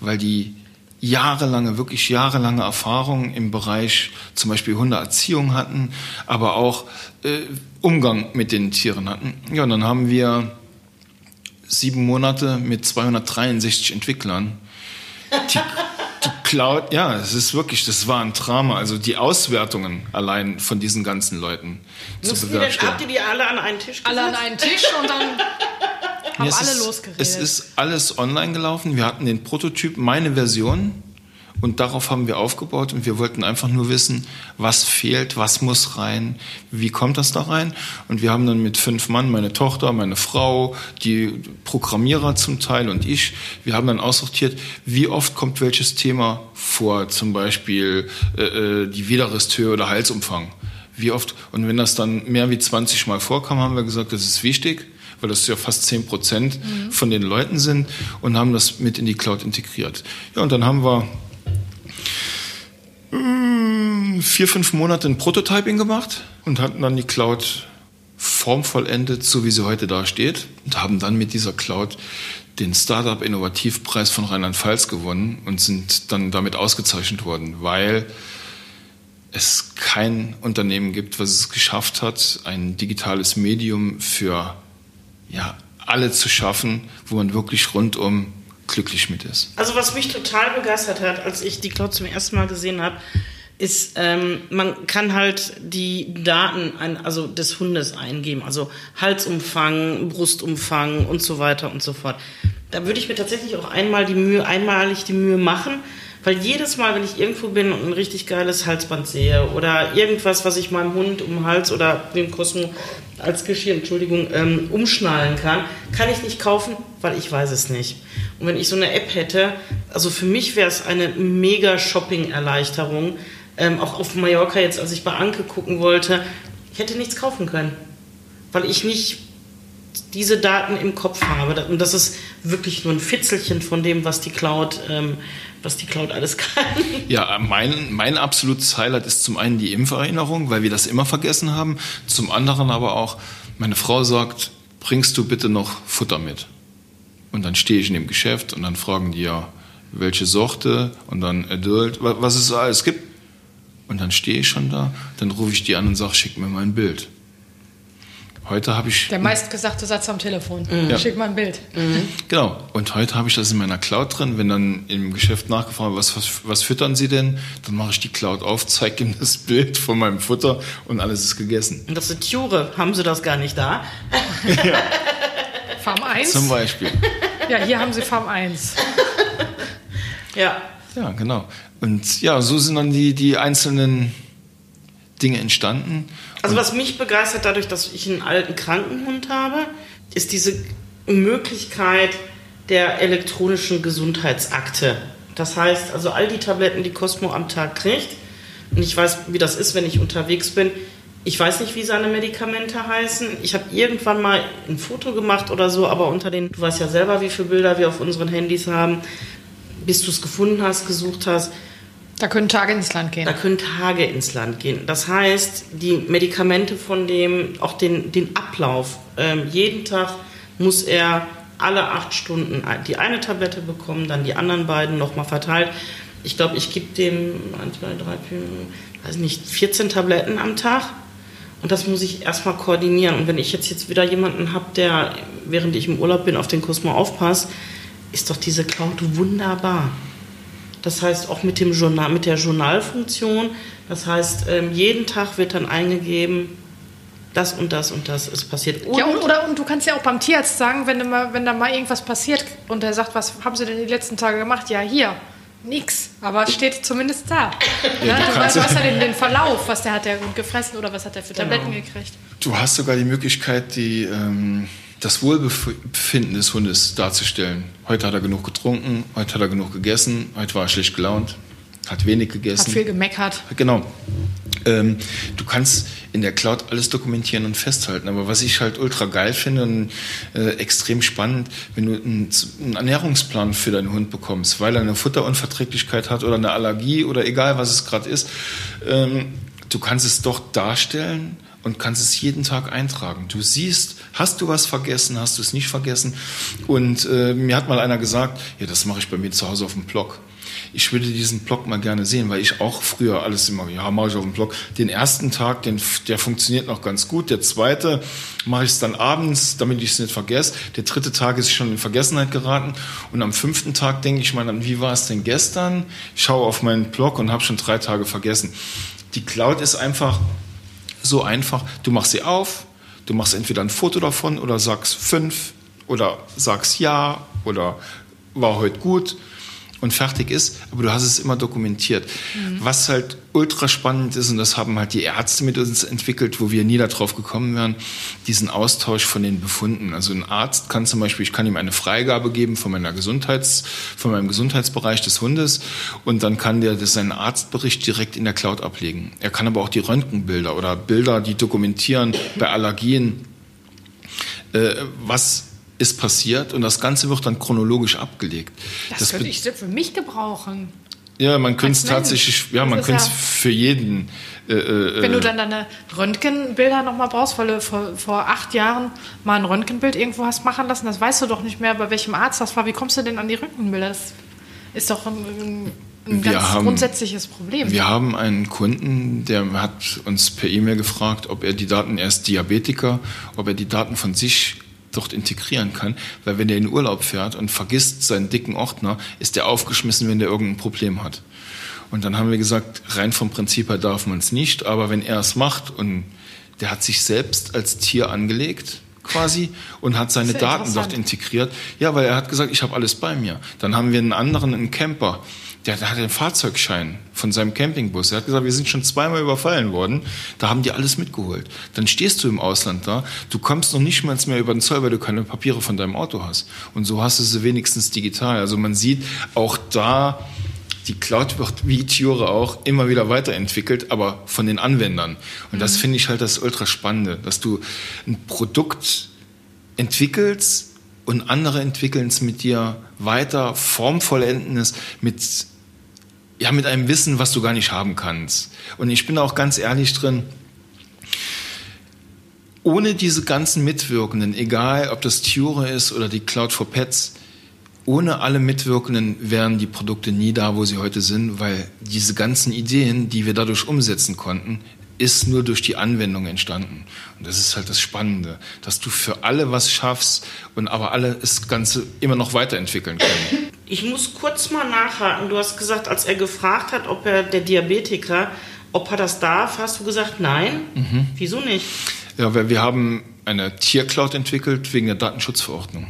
C: weil die jahrelange, wirklich jahrelange Erfahrung im Bereich zum Beispiel Hundeerziehung hatten, aber auch äh, Umgang mit den Tieren hatten. Ja, und dann haben wir sieben Monate mit 263 Entwicklern. Die, die Cloud, ja, es ist wirklich, das war ein Drama. Also die Auswertungen allein von diesen ganzen Leuten
B: zu bewerkstelligen. Habt ihr die alle an einen Tisch
A: gesetzt? Alle an einen Tisch und dann haben alle
C: ist,
A: losgeredet.
C: Es ist alles online gelaufen. Wir hatten den Prototyp, meine Version, und darauf haben wir aufgebaut und wir wollten einfach nur wissen, was fehlt, was muss rein, wie kommt das da rein. Und wir haben dann mit fünf Mann, meine Tochter, meine Frau, die Programmierer zum Teil und ich, wir haben dann aussortiert, wie oft kommt welches Thema vor, zum Beispiel äh, äh die Widerristhöhe oder Halsumfang. Wie oft, und wenn das dann mehr wie 20 Mal vorkam, haben wir gesagt, das ist wichtig weil das ja fast 10 Prozent mhm. von den Leuten sind und haben das mit in die Cloud integriert. Ja, und dann haben wir hm, vier, fünf Monate ein Prototyping gemacht und hatten dann die Cloud formvollendet, so wie sie heute da steht und haben dann mit dieser Cloud den Startup Innovativpreis von Rheinland-Pfalz gewonnen und sind dann damit ausgezeichnet worden, weil es kein Unternehmen gibt, was es geschafft hat, ein digitales Medium für ja, alle zu schaffen, wo man wirklich rundum glücklich mit ist.
B: Also was mich total begeistert hat, als ich die Cloud zum ersten Mal gesehen habe, ist, ähm, man kann halt die Daten ein, also des Hundes eingeben, also Halsumfang, Brustumfang und so weiter und so fort. Da würde ich mir tatsächlich auch einmal die Mühe, einmalig die Mühe machen, weil jedes Mal, wenn ich irgendwo bin und ein richtig geiles Halsband sehe oder irgendwas, was ich meinem Hund um den Hals oder dem Cosmo als Geschirr, Entschuldigung, ähm, umschnallen kann, kann ich nicht kaufen, weil ich weiß es nicht. Und wenn ich so eine App hätte, also für mich wäre es eine mega Shopping-Erleichterung. Ähm, auch auf Mallorca jetzt, als ich bei Anke gucken wollte, ich hätte nichts kaufen können, weil ich nicht diese Daten im Kopf habe. Und das ist wirklich nur ein Fitzelchen von dem, was die Cloud, ähm, was die Cloud alles kann.
C: Ja, mein, mein absolutes Highlight ist zum einen die Impferinnerung, weil wir das immer vergessen haben. Zum anderen aber auch, meine Frau sagt, bringst du bitte noch Futter mit? Und dann stehe ich in dem Geschäft und dann fragen die ja, welche Sorte und dann Adult, was es alles gibt. Und dann stehe ich schon da, dann rufe ich die an und sage, schick mir mal ein Bild. Heute habe ich.
A: Der meistgesagte Satz am Telefon. Mhm. Schick mal ein Bild.
C: Mhm. Genau. Und heute habe ich das in meiner Cloud drin. Wenn dann im Geschäft nachgefragt wird, was, was, was füttern Sie denn? Dann mache ich die Cloud auf, zeige ihm das Bild von meinem Futter und alles ist gegessen.
B: Und das sind Tjure. Haben Sie das gar nicht da?
A: ja. Farm 1?
C: Zum Beispiel.
A: Ja, hier haben Sie Farm 1.
B: ja.
C: Ja, genau. Und ja, so sind dann die, die einzelnen Dinge entstanden.
B: Also was mich begeistert dadurch, dass ich einen alten Krankenhund habe, ist diese Möglichkeit der elektronischen Gesundheitsakte. Das heißt, also all die Tabletten, die Cosmo am Tag kriegt, und ich weiß, wie das ist, wenn ich unterwegs bin, ich weiß nicht, wie seine Medikamente heißen. Ich habe irgendwann mal ein Foto gemacht oder so, aber unter den, du weißt ja selber, wie viele Bilder wir auf unseren Handys haben, bis du es gefunden hast, gesucht hast,
A: da können Tage ins Land gehen.
B: Da können Tage ins Land gehen. Das heißt, die Medikamente von dem, auch den, den Ablauf, ähm, jeden Tag muss er alle acht Stunden die eine Tablette bekommen, dann die anderen beiden nochmal verteilt. Ich glaube, ich gebe dem 1, 2, 3, 4, weiß nicht, 14 Tabletten am Tag. Und das muss ich erstmal koordinieren. Und wenn ich jetzt, jetzt wieder jemanden habe, der, während ich im Urlaub bin, auf den Kosmo aufpasst, ist doch diese Cloud wunderbar. Das heißt auch mit, dem Journal, mit der Journalfunktion. Das heißt, ähm, jeden Tag wird dann eingegeben, das und das und das ist passiert.
A: Und ja, und, oder und du kannst ja auch beim Tierarzt sagen, wenn, mal, wenn da mal irgendwas passiert und er sagt, was haben Sie denn die letzten Tage gemacht? Ja, hier. Nix, aber es steht zumindest da. Ja, ja, du, weißt, hast ja den, den, Verlauf, was der hat der gefressen oder was hat er für Tabletten genau. gekriegt.
C: Du hast sogar die Möglichkeit, die ähm, das Wohlbefinden des Hundes darzustellen. Heute hat er genug getrunken, heute hat er genug gegessen, heute war er schlecht gelaunt, hat wenig gegessen.
A: Hat viel gemeckert.
C: Genau. Ähm, du kannst in der Cloud alles dokumentieren und festhalten. Aber was ich halt ultra geil finde und äh, extrem spannend, wenn du einen, einen, Ernährungsplan für deinen Hund bekommst, weil er eine Futterunverträglichkeit hat oder eine Allergie oder egal was es gerade ist, ähm, du kannst es doch darstellen und kannst es jeden Tag eintragen. Du siehst, hast du was vergessen, hast du es nicht vergessen. Und äh, mir hat mal einer gesagt, ja, das mache ich bei mir zu Hause auf dem Blog ich würde diesen Blog mal gerne sehen, weil ich auch früher alles immer, ja, mache ich auf dem Blog. Den ersten Tag, den, der funktioniert noch ganz gut. Der zweite mache ich es dann abends, damit ich es nicht vergesse. Der dritte Tag ist schon in Vergessenheit geraten. Und am fünften Tag denke ich mal dann, wie war es denn gestern? Ich schaue auf meinen Blog und habe schon drei Tage vergessen. Die Cloud ist einfach so einfach. Du machst sie auf, du machst entweder ein Foto davon oder sagst fünf oder sagst ja oder war heute gut und fertig ist, aber du hast es immer dokumentiert. Mhm. Was halt ultra spannend ist, und das haben halt die Ärzte mit uns entwickelt, wo wir nie darauf gekommen wären, diesen Austausch von den Befunden. Also ein Arzt kann zum Beispiel, ich kann ihm eine Freigabe geben von meiner Gesundheits, von meinem Gesundheitsbereich des Hundes und dann kann der seinen Arztbericht direkt in der Cloud ablegen. Er kann aber auch die Röntgenbilder oder Bilder, die dokumentieren bei Allergien, äh, was ist passiert und das Ganze wird dann chronologisch abgelegt.
A: Das, das würde ich für mich gebrauchen.
C: Ja, man könnte es tatsächlich, ja, das man könnte es ja für jeden.
A: Äh, äh, Wenn du dann deine Röntgenbilder nochmal brauchst, weil du vor, vor acht Jahren mal ein Röntgenbild irgendwo hast machen lassen, das weißt du doch nicht mehr, bei welchem Arzt das war. Wie kommst du denn an die Röntgenbilder? Das ist doch ein, ein ganz haben, grundsätzliches Problem.
C: Wir haben einen Kunden, der hat uns per E-Mail gefragt, ob er die Daten, er ist Diabetiker, ob er die Daten von sich dort integrieren kann, weil wenn er in Urlaub fährt und vergisst seinen dicken Ordner, ist er aufgeschmissen, wenn der irgendein Problem hat. Und dann haben wir gesagt, rein vom Prinzip her darf man es nicht, aber wenn er es macht und der hat sich selbst als Tier angelegt, quasi und hat seine Daten dort integriert. Ja, weil er hat gesagt, ich habe alles bei mir. Dann haben wir einen anderen, einen Camper, der, der hat den Fahrzeugschein von seinem Campingbus. Er hat gesagt, wir sind schon zweimal überfallen worden. Da haben die alles mitgeholt. Dann stehst du im Ausland da, du kommst noch nicht mal mehr über den Zoll, weil du keine Papiere von deinem Auto hast. Und so hast du sie wenigstens digital. Also man sieht auch da, die Cloud wird wie Tiore auch immer wieder weiterentwickelt, aber von den Anwendern. Und das mhm. finde ich halt das ultra spannende, dass du ein Produkt entwickelst und andere entwickeln es mit dir weiter, formvollenden es mit ja, mit einem Wissen, was du gar nicht haben kannst. Und ich bin auch ganz ehrlich drin, ohne diese ganzen Mitwirkenden, egal ob das Ture ist oder die Cloud for Pets, ohne alle Mitwirkenden wären die Produkte nie da, wo sie heute sind, weil diese ganzen Ideen, die wir dadurch umsetzen konnten, ist nur durch die Anwendung entstanden. Und das ist halt das Spannende, dass du für alle was schaffst und aber alle das Ganze immer noch weiterentwickeln können.
B: Ich muss kurz mal nachhaken. Du hast gesagt, als er gefragt hat, ob er der Diabetiker, ob er das darf, hast du gesagt, nein. Mhm. Wieso nicht?
C: Ja, weil wir haben eine Tiercloud entwickelt wegen der Datenschutzverordnung.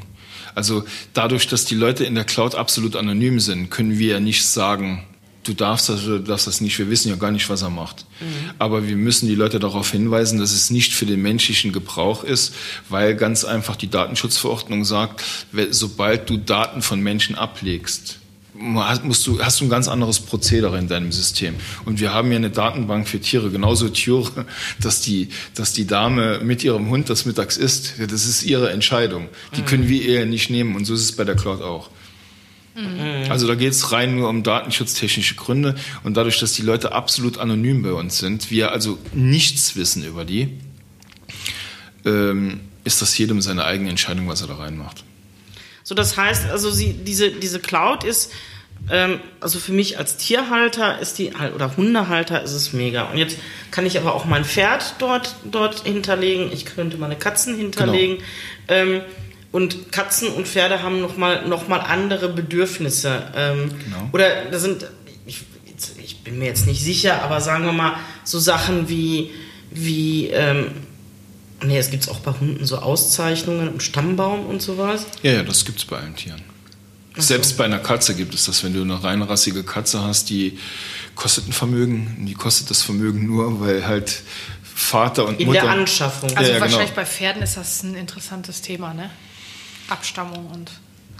C: Also dadurch, dass die Leute in der Cloud absolut anonym sind, können wir ja nicht sagen, du darfst das oder darfst das nicht. Wir wissen ja gar nicht, was er macht. Mhm. Aber wir müssen die Leute darauf hinweisen, dass es nicht für den menschlichen Gebrauch ist, weil ganz einfach die Datenschutzverordnung sagt, sobald du Daten von Menschen ablegst, musst du, hast du ein ganz anderes Prozedere in deinem System. Und wir haben ja eine Datenbank für Tiere, genauso Tiere, dass die, dass die Dame mit ihrem Hund das mittags isst. Das ist ihre Entscheidung. Die mhm. können wir ihr nicht nehmen. Und so ist es bei der Cloud auch. Mhm. Also da geht es rein nur um datenschutztechnische Gründe und dadurch, dass die Leute absolut anonym bei uns sind, wir also nichts wissen über die, ähm, ist das jedem seine eigene Entscheidung, was er da reinmacht.
B: So, das heißt, also sie, diese, diese Cloud ist, ähm, also für mich als Tierhalter ist die, oder Hundehalter ist es mega. Und jetzt kann ich aber auch mein Pferd dort, dort hinterlegen, ich könnte meine Katzen hinterlegen. Genau. Ähm, und Katzen und Pferde haben nochmal noch mal andere Bedürfnisse. Ähm, genau. Oder da sind, ich, ich, bin mir jetzt nicht sicher, aber sagen wir mal, so Sachen wie, wie ähm, nee, es gibt auch bei Hunden so Auszeichnungen im Stammbaum und sowas.
C: Ja, ja, das gibt es bei allen Tieren. So. Selbst bei einer Katze gibt es das, wenn du eine reinrassige Katze hast, die kostet ein Vermögen. Die kostet das Vermögen nur, weil halt Vater und
B: In
C: Mutter.
B: der Anschaffung.
A: Also
C: Ja, ja,
A: wahrscheinlich
C: genau.
A: bei Pferden ist das ein interessantes Thema, ne? Abstammung und.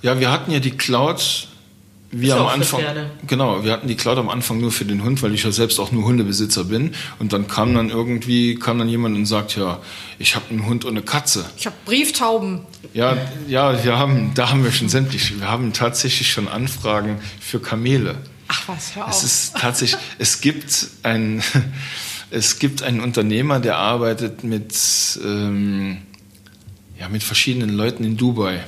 C: Ja, wir hatten ja die Cloud. Wir
B: Ist
C: am Anfang,
B: Pferde.
C: genau, wir hatten die Cloud am Anfang nur für den Hund, weil ich ja selbst auch nur Hundebesitzer bin. Und dann kam dann irgendwie, kam dann jemand und sagt, ja, ich habe einen Hund und eine Katze.
A: Ich habe Brieftauben.
C: Ja, ja, wir haben, da haben wir schon sämtlich, wir haben tatsächlich schon Anfragen für Kamele.
A: Ach was, hör auf.
C: Es ist tatsächlich, es gibt ein, es gibt einen Unternehmer, der arbeitet mit, ähm, ja, mit verschiedenen Leuten in Dubai.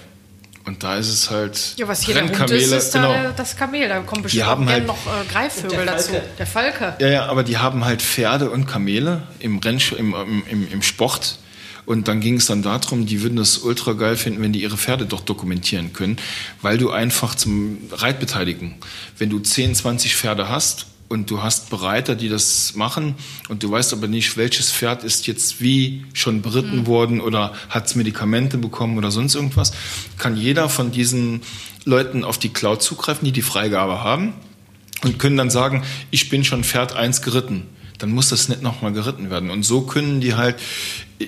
C: Und da ist es halt
A: ja, was jeder Hund
C: Rennkamele,
A: ist, ist
C: genau.
A: da das Kamel. Da kommen bestimmt
C: haben
A: auch
C: halt-
A: noch äh, Greifvögel
B: der
A: dazu. Der Falke.
C: Ja, ja, aber die haben halt Pferde und Kamele im Rennsch im, im, im, im Sport. Und dann ging es dann darum, die würden das ultra geil finden, wenn die ihre Pferde doch dokumentieren können, weil du einfach zum Reitbeteiligen, wenn du 10, 20 Pferde hast und du hast Bereiter, die das machen und du weißt aber nicht, welches Pferd ist jetzt wie schon beritten worden oder hat Medikamente bekommen oder sonst irgendwas, kann jeder von diesen Leuten auf die Cloud zugreifen, die die Freigabe haben und können dann sagen, ich bin schon Pferd 1 geritten. Dann muss das nicht nochmal geritten werden. Und so können die halt äh,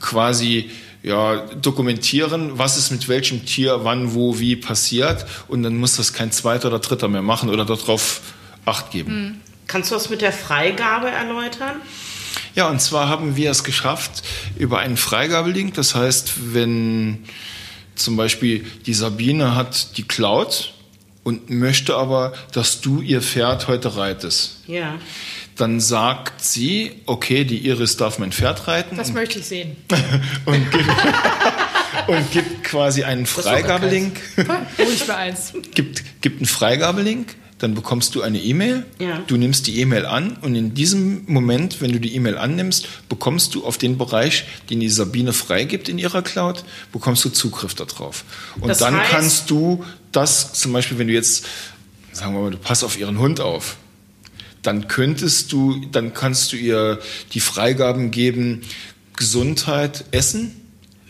C: quasi ja, dokumentieren, was ist mit welchem Tier, wann, wo, wie passiert. Und dann muss das kein zweiter oder dritter mehr machen oder darauf Acht geben.
B: Kannst du das mit der Freigabe erläutern?
C: Ja, und zwar haben wir es geschafft über einen Freigabelink. Das heißt, wenn zum Beispiel die Sabine hat die Cloud und möchte aber, dass du ihr Pferd heute reitest.
B: Ja.
C: Dann sagt sie, okay, die Iris darf mein Pferd reiten
A: Das möchte ich sehen.
C: und, gibt, und gibt quasi einen Freigabelink.
A: Hol ich mir eins.
C: Gibt, gibt einen Freigabelink, dann bekommst du eine E-Mail.
B: Ja.
C: Du nimmst die E-Mail an und in diesem Moment, wenn du die E-Mail annimmst, bekommst du auf den Bereich, den die Sabine freigibt in ihrer Cloud, bekommst du Zugriff darauf. Und
B: Das
C: dann
B: heißt-
C: kannst du das, zum Beispiel, wenn du jetzt, sagen wir mal, du passt auf ihren Hund auf, dann könntest du, dann kannst du ihr die Freigaben geben, Gesundheit, Essen,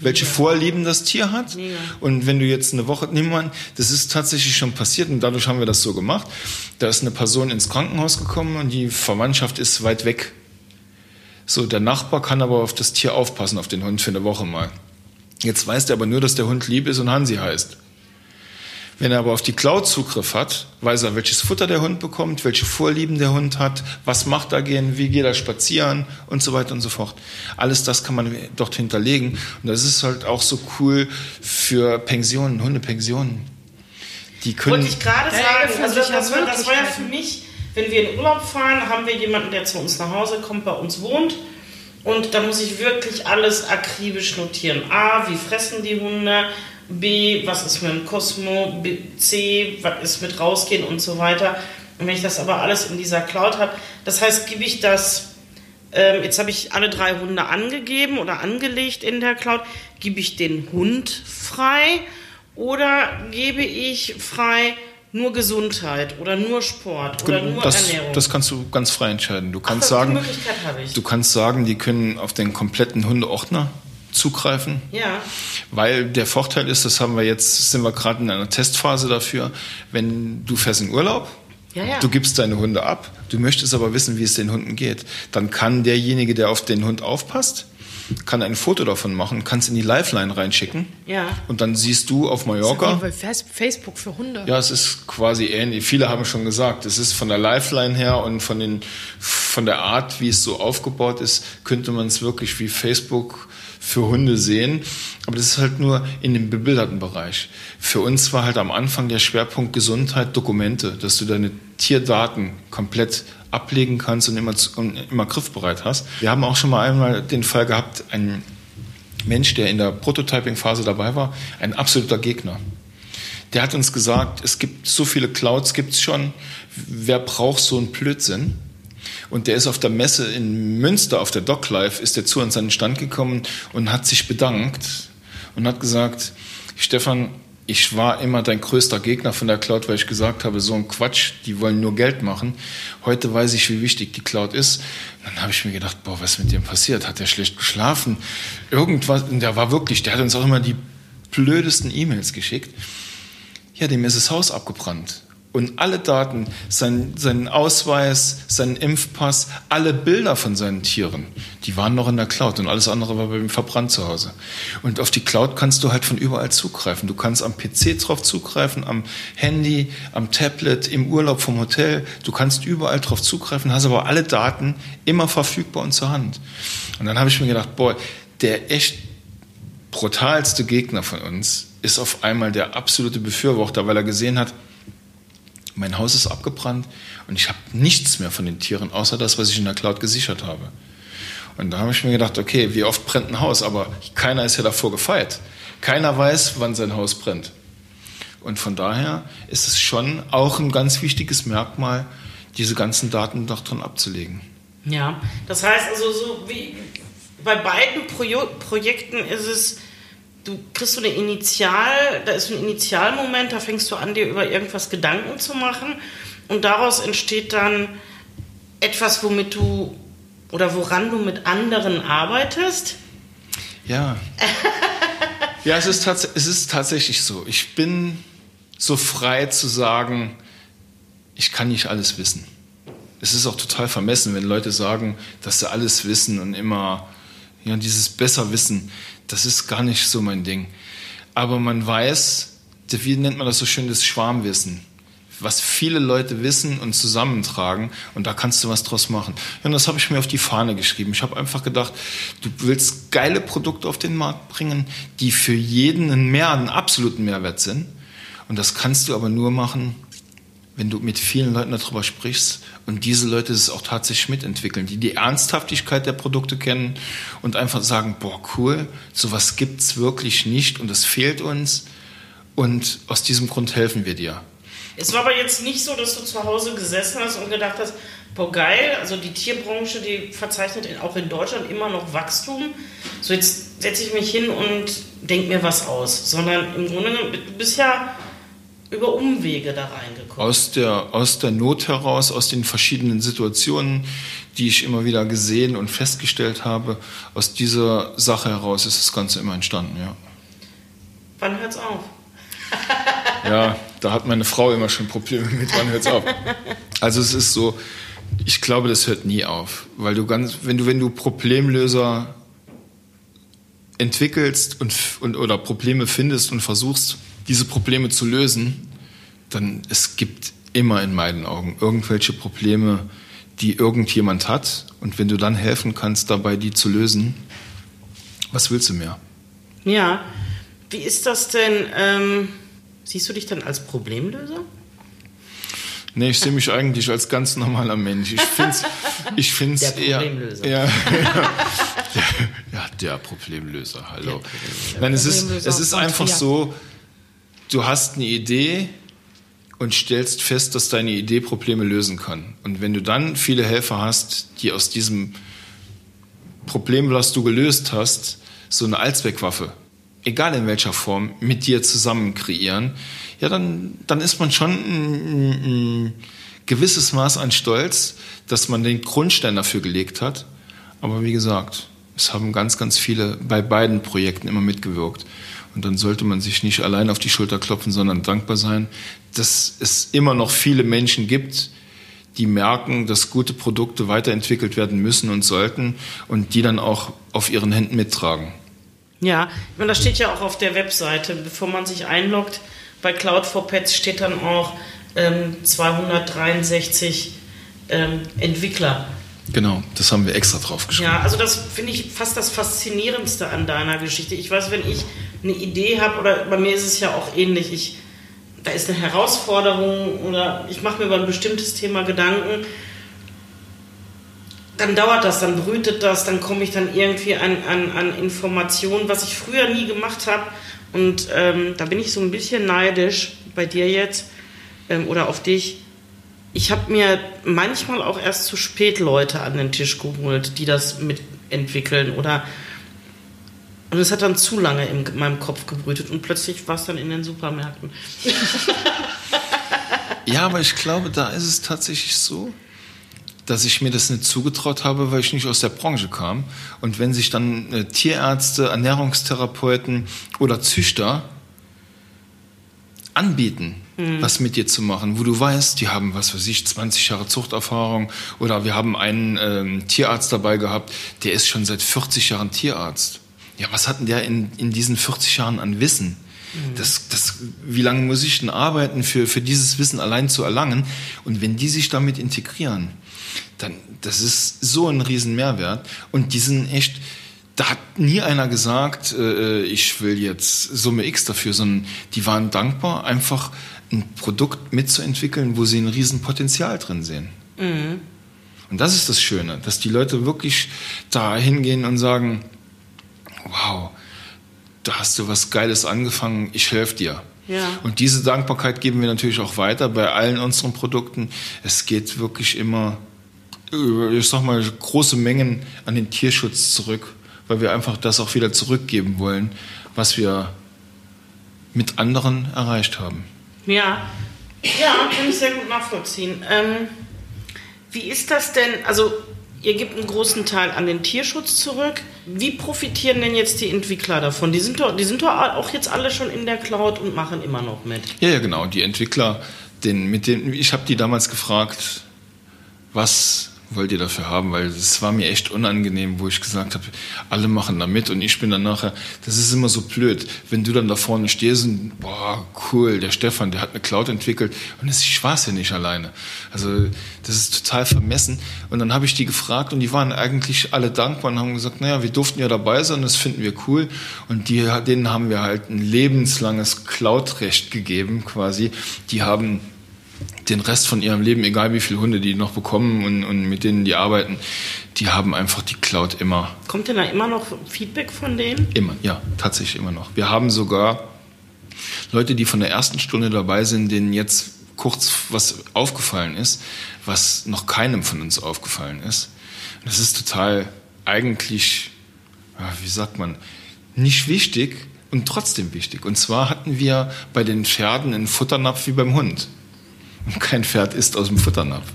C: welche Vorlieben das Tier hat.
B: Mega.
C: Und wenn du jetzt eine Woche, nimm mal, an, das ist tatsächlich schon passiert und dadurch haben wir das so gemacht. Da ist eine Person ins Krankenhaus gekommen und die Verwandtschaft ist weit weg. So, der Nachbar kann aber auf das Tier aufpassen, auf den Hund für eine Woche mal. Jetzt weiß der aber nur, dass der Hund lieb ist und Hansi heißt. Wenn er aber auf die Cloud Zugriff hat, weiß er, welches Futter der Hund bekommt, welche Vorlieben der Hund hat, was macht er gehen, wie geht er spazieren und so weiter und so fort. Alles das kann man dort hinterlegen. Und das ist halt auch so cool für Pensionen, Hundepensionen. Die können.
B: Wollte ich gerade
A: Ja,
B: sagen,
A: für
B: also
A: sich
B: das,
A: ja
B: das, war, das war ja für mich, wenn wir in Urlaub fahren, haben wir jemanden, der zu uns nach Hause kommt, bei uns wohnt. Und da muss ich wirklich alles akribisch notieren. A, wie fressen die Hunde? B, was ist mit dem Cosmo? B, C, was ist mit rausgehen und so weiter. Und wenn ich das aber alles in dieser Cloud habe, das heißt, gebe ich das, ähm, jetzt habe ich alle drei Hunde angegeben oder angelegt in der Cloud, gebe ich den Hund frei oder gebe ich frei nur Gesundheit oder nur Sport oder nur
C: das,
B: Ernährung?
C: das kannst du ganz frei entscheiden. Du
B: Ach,
C: kannst
B: das-
C: sagen, du kannst sagen, die können auf den kompletten Hundeordner zugreifen.
B: ja.
C: Weil der Vorteil ist, das haben wir jetzt, sind wir gerade in einer Testphase dafür, wenn du fährst in Urlaub,
B: Ja, ja.
C: du gibst deine Hunde ab, du möchtest aber wissen, wie es den Hunden geht, dann kann derjenige, der auf den Hund aufpasst, kann ein Foto davon machen, kannst in die Lifeline reinschicken
B: Ja.
C: und dann siehst du auf Mallorca,
A: bei Fas- Facebook für Hunde.
C: ja, es ist quasi ähnlich. Viele haben schon gesagt, es ist von der Lifeline her und von, den, von der Art, wie es so aufgebaut ist, könnte man es wirklich wie Facebook für Hunde sehen. Aber das ist halt nur in dem bebilderten Bereich. Für uns war halt am Anfang der Schwerpunkt Gesundheit, Dokumente, dass du deine Tierdaten komplett ablegen kannst und immer, und immer griffbereit hast. Wir haben auch schon mal einmal den Fall gehabt, ein Mensch, der in der Prototyping-Phase dabei war, ein absoluter Gegner. Der hat uns gesagt, es gibt so viele Clouds, gibt's schon. Wer braucht so einen Blödsinn? Und der ist auf der Messe in Münster, auf der DocLife, ist der zu uns an den Stand gekommen und hat sich bedankt und hat gesagt, Stefan, ich war immer dein größter Gegner von der Cloud, weil ich gesagt habe, so ein Quatsch, die wollen nur Geld machen. Heute weiß ich, wie wichtig die Cloud ist. Dann habe ich mir gedacht, boah, was ist mit dem passiert? Hat der schlecht geschlafen? Irgendwas, und der war wirklich, der hat uns auch immer die blödesten E-Mails geschickt. Ja, dem ist das Haus abgebrannt. Und alle Daten, sein, seinen Ausweis, seinen Impfpass, alle Bilder von seinen Tieren, die waren noch in der Cloud und alles andere war bei ihm verbrannt zu Hause. Und auf die Cloud kannst du halt von überall zugreifen. Du kannst am PC drauf zugreifen, am Handy, am Tablet, im Urlaub vom Hotel. Du kannst überall drauf zugreifen, hast aber alle Daten immer verfügbar und zur Hand. Und dann habe ich mir gedacht, boah, der echt brutalste Gegner von uns ist auf einmal der absolute Befürworter, weil er gesehen hat, mein Haus ist abgebrannt und ich habe nichts mehr von den Tieren, außer das, was ich in der Cloud gesichert habe. Und da habe ich mir gedacht, okay, wie oft brennt ein Haus? Aber keiner ist ja davor gefeit. Keiner weiß, wann sein Haus brennt. Und von daher ist es schon auch ein ganz wichtiges Merkmal, diese ganzen Daten doch drin abzulegen.
B: Ja, das heißt also so wie bei beiden Pro Projekten ist es du kriegst so eine Initial, da ist ein Initialmoment, da fängst du an, dir über irgendwas Gedanken zu machen und daraus entsteht dann etwas, womit du oder woran du mit anderen arbeitest.
C: Ja. ja, es ist, es ist tatsächlich so. Ich bin so frei zu sagen, ich kann nicht alles wissen. Es ist auch total vermessen, wenn Leute sagen, dass sie alles wissen und immer ja, dieses Besserwissen das ist gar nicht so mein Ding. Aber man weiß, wie nennt man das so schön, das Schwarmwissen. Was viele Leute wissen und zusammentragen und da kannst du was draus machen. und das habe ich mir auf die Fahne geschrieben. Ich habe einfach gedacht, du willst geile Produkte auf den Markt bringen, die für jeden einen, mehr, einen absoluten Mehrwert sind. Und das kannst du aber nur machen, wenn du mit vielen Leuten darüber sprichst und diese Leute es auch tatsächlich mitentwickeln, die die Ernsthaftigkeit der Produkte kennen und einfach sagen, boah, cool, sowas gibt's wirklich nicht und es fehlt uns und aus diesem Grund helfen wir dir.
B: Es war aber jetzt nicht so, dass du zu Hause gesessen hast und gedacht hast, boah, geil, also die Tierbranche, die verzeichnet auch in Deutschland immer noch Wachstum. So, jetzt setze ich mich hin und denke mir was aus. Sondern im Grunde, du bist ja über Umwege da reingekommen?
C: Aus der, aus der Not heraus, aus den verschiedenen Situationen, die ich immer wieder gesehen und festgestellt habe, aus dieser Sache heraus ist das Ganze immer entstanden, ja.
B: Wann hört's auf?
C: ja, da hat meine Frau immer schon Probleme mit, wann hört's auf? Also es ist so, ich glaube, das hört nie auf, weil du ganz, wenn du, wenn du Problemlöser entwickelst und, und oder Probleme findest und versuchst, diese Probleme zu lösen, dann es gibt immer in meinen Augen irgendwelche Probleme, die irgendjemand hat. Und wenn du dann helfen kannst, dabei die zu lösen, was willst du mehr?
B: Ja, wie ist das denn? Ähm, siehst du dich dann als Problemlöser?
C: Nee, ich sehe mich eigentlich als ganz normaler Mensch. Ich finde es ich find's der Problemlöser. Eher, ja, der, ja, der Problemlöser, hallo. Der Problemlöser. Nein, es ist, es ist einfach so, du hast eine Idee und stellst fest, dass deine Idee Probleme lösen kann. Und wenn du dann viele Helfer hast, die aus diesem Problem, was du gelöst hast, so eine Allzweckwaffe, egal in welcher Form, mit dir zusammen kreieren, ja, dann, dann ist man schon ein, ein gewisses Maß an Stolz, dass man den Grundstein dafür gelegt hat. Aber wie gesagt, es haben ganz, ganz viele bei beiden Projekten immer mitgewirkt. Und dann sollte man sich nicht allein auf die Schulter klopfen, sondern dankbar sein, dass es immer noch viele Menschen gibt, die merken, dass gute Produkte weiterentwickelt werden müssen und sollten und die dann auch auf ihren Händen mittragen.
B: Ja, ich meine, das steht ja auch auf der Webseite. Bevor man sich einloggt, bei Cloud for Pets steht dann auch ähm, 263 ähm, Entwickler.
C: Genau, das haben wir extra drauf geschrieben.
B: Ja, also das finde ich fast das Faszinierendste an deiner Geschichte. Ich weiß, wenn ich eine Idee habe, oder bei mir ist es ja auch ähnlich, ich, da ist eine Herausforderung oder ich mache mir über ein bestimmtes Thema Gedanken, dann dauert das, dann brütet das, dann komme ich dann irgendwie an, an, an Informationen, was ich früher nie gemacht habe. Und ähm, da bin ich so ein bisschen neidisch bei dir jetzt ähm, oder auf dich. Ich habe mir manchmal auch erst zu spät Leute an den Tisch geholt, die das mitentwickeln oder und es hat dann zu lange in meinem Kopf gebrütet und plötzlich war es dann in den Supermärkten.
C: ja, aber ich glaube, da ist es tatsächlich so, dass ich mir das nicht zugetraut habe, weil ich nicht aus der Branche kam. Und wenn sich dann äh, Tierärzte, Ernährungstherapeuten oder Züchter anbieten, was mit dir zu machen, wo du weißt, die haben, was weiß ich, 20 Jahre Zuchterfahrung oder wir haben einen ähm, Tierarzt dabei gehabt, der ist schon seit 40 Jahren Tierarzt. Ja, was hat denn der in, in diesen 40 Jahren an Wissen? Das, das, wie lange muss ich denn arbeiten, für, für dieses Wissen allein zu erlangen? Und wenn die sich damit integrieren, dann, das ist so ein riesen Mehrwert. Und die sind echt, da hat nie einer gesagt, äh, ich will jetzt Summe X dafür, sondern die waren dankbar, einfach ein Produkt mitzuentwickeln, wo sie ein riesen Potenzial drin sehen. Und das ist das Schöne, dass die Leute wirklich da hingehen und sagen, wow, da hast du was Geiles angefangen, ich helfe dir.
B: Ja.
C: Und diese Dankbarkeit geben wir natürlich auch weiter bei allen unseren Produkten. Es geht wirklich immer, ich sag mal, große Mengen an den Tierschutz zurück, weil wir einfach das auch wieder zurückgeben wollen, was wir mit anderen erreicht haben.
B: Ja, ja, kann ich sehr gut nachvollziehen. Ähm, wie ist das denn? Also, ihr gebt einen großen Teil an den Tierschutz zurück. Wie profitieren denn jetzt die Entwickler davon? Die sind doch, die sind doch auch jetzt alle schon in der Cloud und machen immer noch mit.
C: Ja, ja, genau. Die Entwickler, den, mit denen, ich habe die damals gefragt, was wollt ihr dafür haben, weil es war mir echt unangenehm, wo ich gesagt habe, alle machen da mit und ich bin dann nachher, das ist immer so blöd, wenn du dann da vorne stehst und, boah, cool, der Stefan, der hat eine Cloud entwickelt und ich war es ja nicht alleine. Also das ist total vermessen und dann habe ich die gefragt und die waren eigentlich alle dankbar und haben gesagt, naja, wir durften ja dabei sein, das finden wir cool und die, denen haben wir halt ein lebenslanges Cloud-Recht gegeben quasi. Die haben den Rest von ihrem Leben, egal wie viele Hunde die noch bekommen und, und mit denen die arbeiten, die haben einfach die Cloud immer.
B: Kommt denn da immer noch Feedback von denen?
C: Immer, ja, tatsächlich immer noch. Wir haben sogar Leute, die von der ersten Stunde dabei sind, denen jetzt kurz was aufgefallen ist, was noch keinem von uns aufgefallen ist. Das ist total eigentlich, wie sagt man, nicht wichtig und trotzdem wichtig. Und zwar hatten wir bei den Pferden einen Futternapf wie beim Hund. Und kein Pferd isst aus dem Futternapf.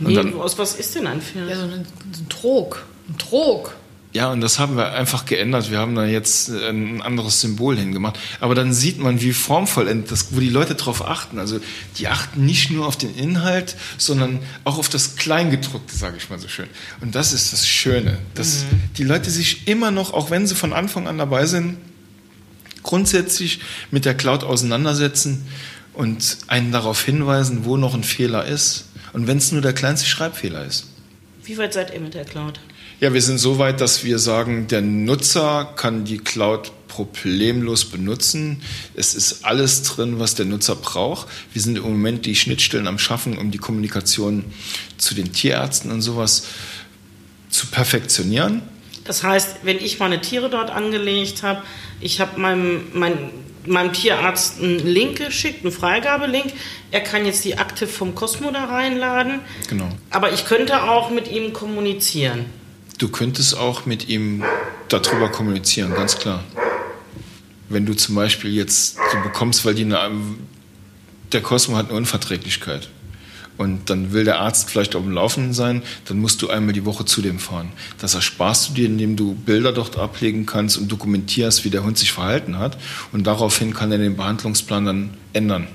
C: Und
B: Nee,
C: dann,
B: aus was ist denn ein Pferd?
A: Ja, so ein, so ein Trog. Ein Trog.
C: ja, und das haben wir einfach geändert. Wir haben da jetzt ein anderes Symbol hingemacht. Aber dann sieht man, wie formvollend das, wo die Leute drauf achten. Also die achten nicht nur auf den Inhalt, sondern auch auf das Kleingedruckte, sage ich mal so schön. Und das ist das Schöne, dass die Leute sich immer noch, auch wenn sie von Anfang an dabei sind, grundsätzlich mit der Cloud auseinandersetzen und einen darauf hinweisen, wo noch ein Fehler ist. Und wenn es nur der kleinste Schreibfehler ist.
B: Wie weit seid ihr mit der Cloud?
C: Ja, wir sind so weit, dass wir sagen, der Nutzer kann die Cloud problemlos benutzen. Es ist alles drin, was der Nutzer braucht. Wir sind im Moment die Schnittstellen am Schaffen, um die Kommunikation zu den Tierärzten und sowas zu perfektionieren.
B: Das heißt, wenn ich meine Tiere dort angelegt habe, ich habe meinem, mein, meinem Tierarzt einen Link geschickt, einen Freigabelink. Er kann jetzt die Akte vom Cosmo da reinladen.
C: Genau.
B: Aber ich könnte auch mit ihm kommunizieren.
C: Du könntest auch mit ihm darüber kommunizieren, ganz klar. Wenn du zum Beispiel jetzt, du bekommst, weil die eine, der Cosmo hat eine Unverträglichkeit und dann will der Arzt vielleicht auf dem Laufenden sein, dann musst du einmal die Woche zu dem fahren. Das ersparst du dir, indem du Bilder dort ablegen kannst und dokumentierst, wie der Hund sich verhalten hat und daraufhin kann er den Behandlungsplan dann ändern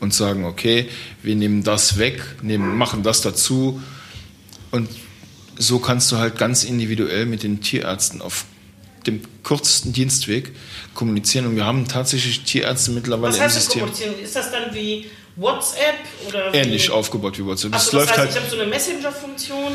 C: und sagen, okay, wir nehmen das weg, nehmen, machen das dazu und so kannst du halt ganz individuell mit den Tierärzten auf dem kürzesten Dienstweg kommunizieren. Und wir haben tatsächlich Tierärzte mittlerweile
B: Was
C: im
B: heißt das
C: System.
B: kommunizieren? Ist das dann wie WhatsApp oder wie?
C: Ähnlich aufgebaut wie WhatsApp.
B: Achso, das
C: läuft
B: heißt,
C: halt,
B: ich habe so eine Messenger-Funktion.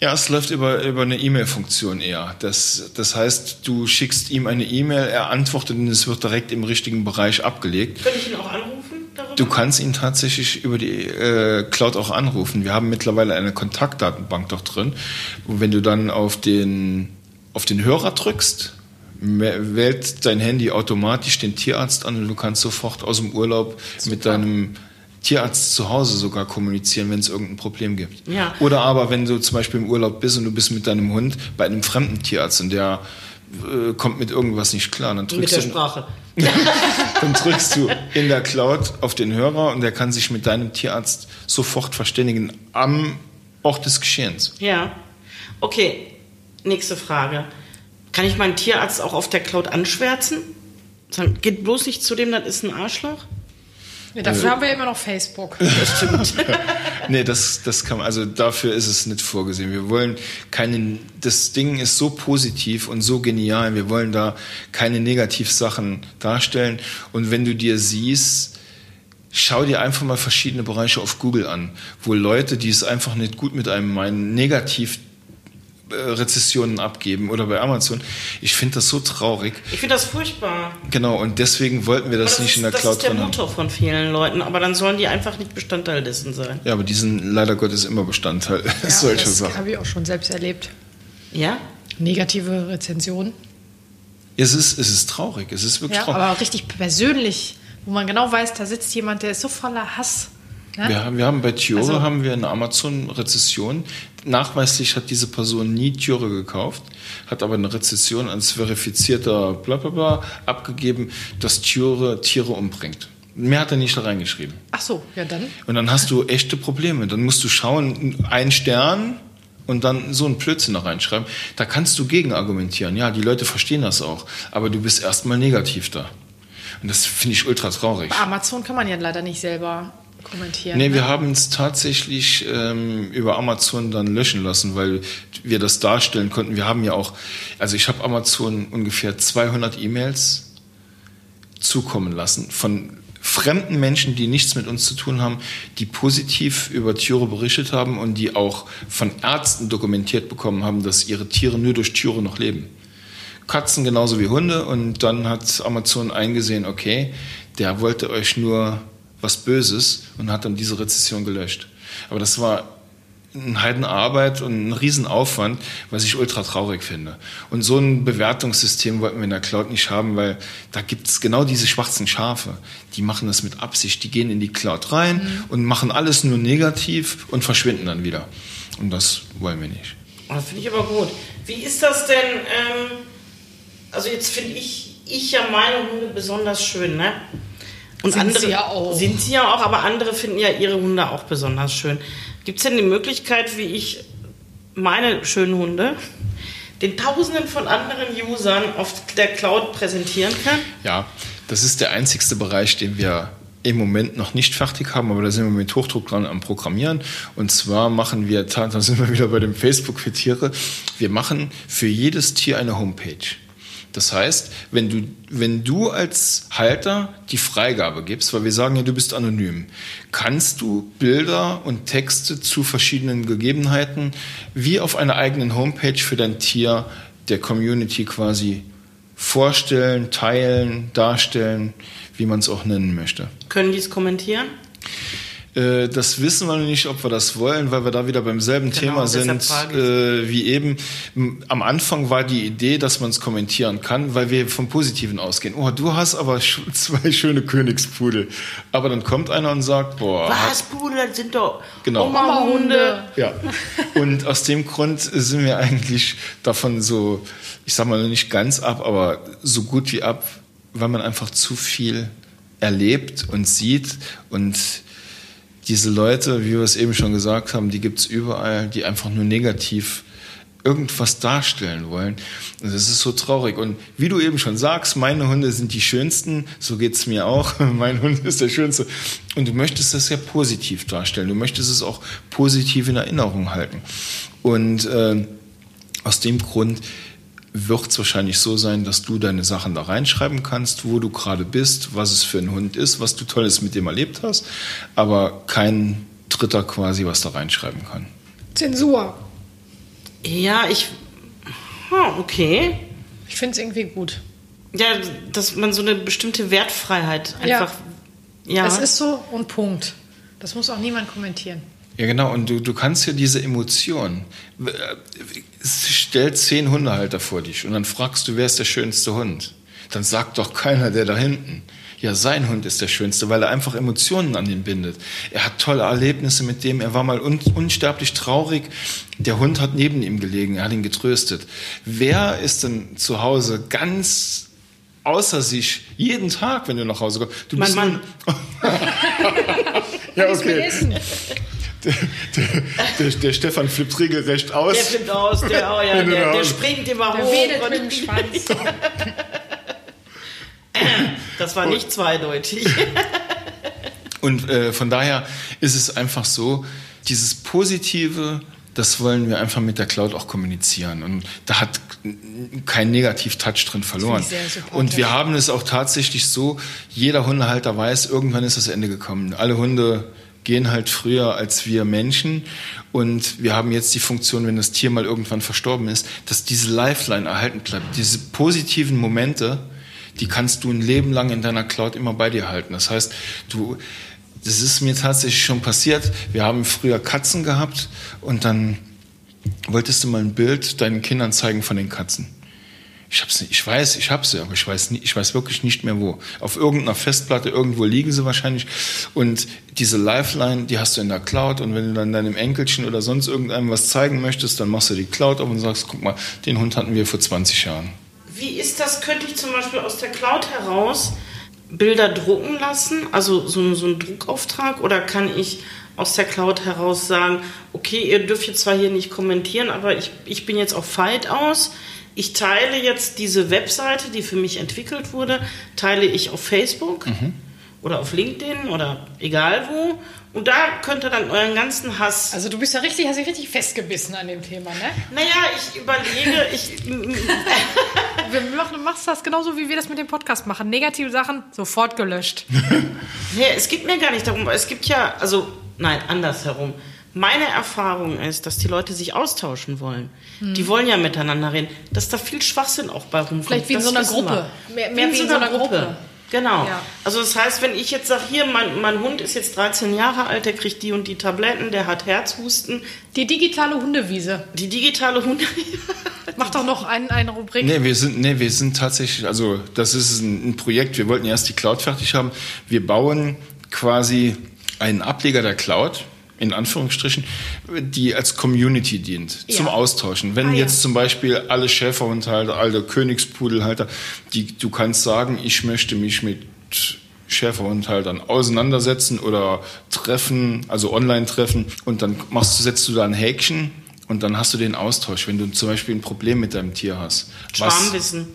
C: ja, es läuft über, über eine E-Mail-Funktion eher. Das, das heißt, du schickst ihm eine E-Mail, er antwortet und es wird direkt im richtigen Bereich abgelegt.
B: Könnte ich ihn auch anrufen darüber?
C: Du kannst ihn tatsächlich über die äh, Cloud auch anrufen. Wir haben mittlerweile eine Kontaktdatenbank dort drin. Und wenn du dann auf den, auf den Hörer drückst, wählt dein Handy automatisch den Tierarzt an und du kannst sofort aus dem Urlaub mit deinem Tierarzt zu Hause sogar kommunizieren, wenn es irgendein Problem gibt.
B: Ja.
C: Oder aber wenn du zum Beispiel im Urlaub bist und du bist mit deinem Hund bei einem fremden Tierarzt und der äh, kommt mit irgendwas nicht klar, dann
B: Mit
C: drückst
B: der
C: du
B: Sprache.
C: dann drückst du in der Cloud auf den Hörer und der kann sich mit deinem Tierarzt sofort verständigen am Ort des Geschehens.
B: Ja. Okay, nächste Frage. Kann ich meinen Tierarzt auch auf der Cloud anschwärzen? Sagen, geht bloß nicht zu dem, das ist ein Arschloch?
A: Ja, dafür haben wir immer noch Facebook.
B: Das stimmt.
C: Nee, das, das kann man, also dafür ist es nicht vorgesehen. Wir wollen keine, das Ding ist so positiv und so genial. Wir wollen da keine Negativsachen darstellen. Und wenn du dir siehst, schau dir einfach mal verschiedene Bereiche auf Google an, wo Leute, die es einfach nicht gut mit einem meinen, negativ äh, Rezessionen abgeben oder bei Amazon. Ich finde das so traurig.
B: Ich finde das furchtbar.
C: Genau, und deswegen wollten wir das,
B: Aber
C: nicht
B: ist,
C: in der
B: das
C: Cloud
B: ist der. Motor von vielen Leuten, aber dann sollen die einfach nicht Bestandteil dessen sein.
C: Ja, aber die sind leider Gottes immer Bestandteil solcher
A: das
C: Sachen.
A: habe ich auch schon selbst erlebt.
B: Ja?
A: Negative Rezensionen.
C: Es ist, es ist traurig, es ist wirklich
A: Ja,
C: traurig.
A: aber auch richtig persönlich, wo man genau weiß, da sitzt jemand, der ist so voller Hass. Ne?
C: Wir haben, wir haben bei Tiore
A: Also-
C: haben wir eine Amazon-Rezession. Nachweislich hat diese Person nie Tiore gekauft, hat aber eine Rezession als verifizierter Blablabla abgegeben, dass Tiore Tiere umbringt. Mehr hat er nicht da reingeschrieben.
A: Ach so, ja dann.
C: Und dann hast du echte Probleme. Dann musst du schauen, ein Stern und dann so ein Blödsinn da reinschreiben. Da kannst du gegen argumentieren. Ja, die Leute verstehen das auch. Aber du bist erstmal negativ da. Und das finde ich ultra traurig.
A: Bei Amazon kann man ja leider nicht selber kommentieren.
C: Nee,
A: ne?
C: wir haben es tatsächlich ähm, über Amazon dann löschen lassen, weil wir das darstellen konnten. Wir haben ja auch, also ich habe Amazon ungefähr 200 E-Mails zukommen lassen von fremden Menschen, die nichts mit uns zu tun haben, die positiv über Tiere berichtet haben und die auch von Ärzten dokumentiert bekommen haben, dass ihre Tiere nur durch Tiere noch leben. Katzen genauso wie Hunde und dann hat Amazon eingesehen, okay, der wollte euch nur was Böses und hat dann diese Rezession gelöscht. Aber das war eine Heidenarbeit und ein Riesenaufwand, was ich ultra traurig finde. Und so ein Bewertungssystem wollten wir in der Cloud nicht haben, weil da gibt's genau diese schwarzen Schafe. Die machen das mit Absicht. Die gehen in die Cloud rein und machen alles nur negativ und verschwinden dann wieder. Und das wollen wir nicht.
B: Das finde ich aber gut. Wie ist das denn? Ähm, also jetzt finde ich, ich ja meine Hunde besonders schön, ne? Und
A: Sind
B: andere
A: sie ja auch.
B: sind sie ja auch, aber andere finden ja ihre Hunde auch besonders schön. Gibt es denn die Möglichkeit, wie ich meine schönen Hunde den Tausenden von anderen Usern auf der Cloud präsentieren kann?
C: Ja, das ist der einzigste Bereich, den wir im Moment noch nicht fertig haben, aber da sind wir mit Hochdruck dran am Programmieren. Und zwar machen wir, da sind wir wieder bei dem Facebook für Tiere, wir machen für jedes Tier eine Homepage. Das heißt, wenn du, wenn du als Halter die Freigabe gibst, weil wir sagen ja, du bist anonym, kannst du Bilder und Texte zu verschiedenen Gegebenheiten wie auf einer eigenen Homepage für dein Tier der Community quasi vorstellen, teilen, darstellen, wie man es auch nennen möchte.
B: Können die es kommentieren?
C: Äh, Das wissen wir noch nicht, ob wir das wollen, weil wir da wieder beim selben
B: Genau,
C: Thema sind äh, wie eben. Am Anfang war die Idee, dass man es kommentieren kann, weil wir vom Positiven ausgehen. Oh, du hast aber sch zwei schöne Königspudel. Aber dann kommt einer und sagt, boah,
B: Was, Pudel, das sind doch
C: Genau.
B: Oma-Hunde.
C: Ja. Und aus dem Grund sind wir eigentlich davon so, ich sag mal nicht ganz ab, aber so gut wie ab, weil man einfach zu viel erlebt und sieht und diese Leute, wie wir es eben schon gesagt haben, die gibt's überall, die einfach nur negativ irgendwas darstellen wollen. Und das ist so traurig. Und wie du eben schon sagst, meine Hunde sind die schönsten, so geht's mir auch. mein Hund ist der schönste. Und du möchtest das ja positiv darstellen. Du möchtest es auch positiv in Erinnerung halten. Und äh, aus dem Grund wird es wahrscheinlich so sein, dass du deine Sachen da reinschreiben kannst, wo du gerade bist, was es für ein Hund ist, was du Tolles mit dem erlebt hast, aber kein Dritter quasi was da reinschreiben kann.
A: Zensur.
B: Ja, ich. Hm, okay.
A: Ich finde es irgendwie gut.
B: Ja, dass man so eine bestimmte Wertfreiheit
A: Ja.
B: einfach. Ja.
A: Das ist so und Punkt. Das muss auch niemand kommentieren.
C: Ja, genau. Und du, du kannst ja diese Emotion. äh, Es stellt zehn Hundehalter vor dich und dann fragst du, wer ist der schönste Hund? Dann sagt doch keiner, der da hinten. Ja, sein Hund ist der schönste, weil er einfach Emotionen an ihn bindet. Er hat tolle Erlebnisse mit dem. Er war mal un unsterblich traurig. Der Hund hat neben ihm gelegen. Er hat ihn getröstet. Wer ist denn zu Hause ganz außer sich jeden Tag, wenn du nach Hause kommst? Du
B: Mein
C: bist
B: Mann.
C: ja, okay. Der, der, der, Stefan flippt regelrecht aus.
B: Der flippt aus, der, oh ja, der, der springt immer
A: Der
B: hoch.
A: wedelt
B: und-
A: mit dem Schwanz.
B: Das war nicht zweideutig.
C: Und äh, von daher ist es einfach so, dieses Positive, das wollen wir einfach mit der Cloud auch kommunizieren. Und da hat kein Negativ-Touch drin verloren. Und wir haben es auch tatsächlich so, jeder Hundehalter weiß, irgendwann ist das Ende gekommen. Alle Hunde gehen halt früher als wir Menschen. Und wir haben jetzt die Funktion, wenn das Tier mal irgendwann verstorben ist, dass diese Lifeline erhalten bleibt. Diese positiven Momente, die kannst du ein Leben lang in deiner Cloud immer bei dir halten. Das heißt, du, das ist mir tatsächlich schon passiert. Wir haben früher Katzen gehabt und dann wolltest du mal ein Bild deinen Kindern zeigen von den Katzen. Ich hab's nicht, ich weiß, ich hab sie, aber ich weiß, nicht, ich weiß wirklich nicht mehr wo. Auf irgendeiner Festplatte, irgendwo liegen sie wahrscheinlich. Und diese Lifeline, die hast du in der Cloud. Und wenn du dann deinem Enkelchen oder sonst irgendeinem was zeigen möchtest, dann machst du die Cloud auf und sagst, guck mal, den Hund hatten wir vor 20 Jahren.
B: Wie ist das? Könnte ich zum Beispiel aus der Cloud heraus Bilder drucken lassen? Also so, so ein Druckauftrag? Oder kann ich aus der Cloud heraus sagen, okay, ihr dürft jetzt zwar hier nicht kommentieren, aber ich, ich bin jetzt auf Fight aus ich teile jetzt diese Webseite, die für mich entwickelt wurde, teile ich auf Facebook mhm. oder auf LinkedIn oder egal wo. Und da könnt ihr dann euren ganzen Hass.
A: Also du bist ja richtig, hast dich richtig festgebissen an dem Thema, ne?
B: Naja, ich überlege, ich.
A: wir machen, machst das genauso, wie wir das mit dem Podcast machen. Negative Sachen sofort gelöscht.
B: nee, es geht mir gar nicht darum. Es gibt ja, also, nein, andersherum. Meine Erfahrung ist, dass die Leute sich austauschen wollen. Hm. Die wollen ja miteinander reden. Dass da viel Schwachsinn auch bei rumkommt.
A: Vielleicht wie in so einer Gruppe.
B: Mehr, mehr wie, wie in so einer Gruppe. Gruppe. Genau. Ja. Also das heißt, wenn ich jetzt sage, hier, mein, mein Hund ist jetzt 13 Jahre alt, der kriegt die und die Tabletten, der hat Herzhusten.
A: Die digitale Hundewiese.
B: Die digitale Hundewiese.
A: Mach doch noch ein, eine Rubrik.
C: Nee, wir sind, nee, wir sind tatsächlich, also das ist ein, ein Projekt, wir wollten erst die Cloud fertig haben. Wir bauen quasi einen Ableger der Cloud in Anführungsstrichen, die als Community dient, ja. zum Austauschen. Wenn ah, jetzt ja. zum Beispiel alle Schäferhundhalter, alle Königspudelhalter, die, du kannst sagen, ich möchte mich mit Schäferhundhaltern auseinandersetzen oder treffen, also online treffen und dann machst du, setzt du da ein Häkchen und dann hast du den Austausch, wenn du zum Beispiel ein Problem mit deinem Tier hast.
B: Schwarmwissen.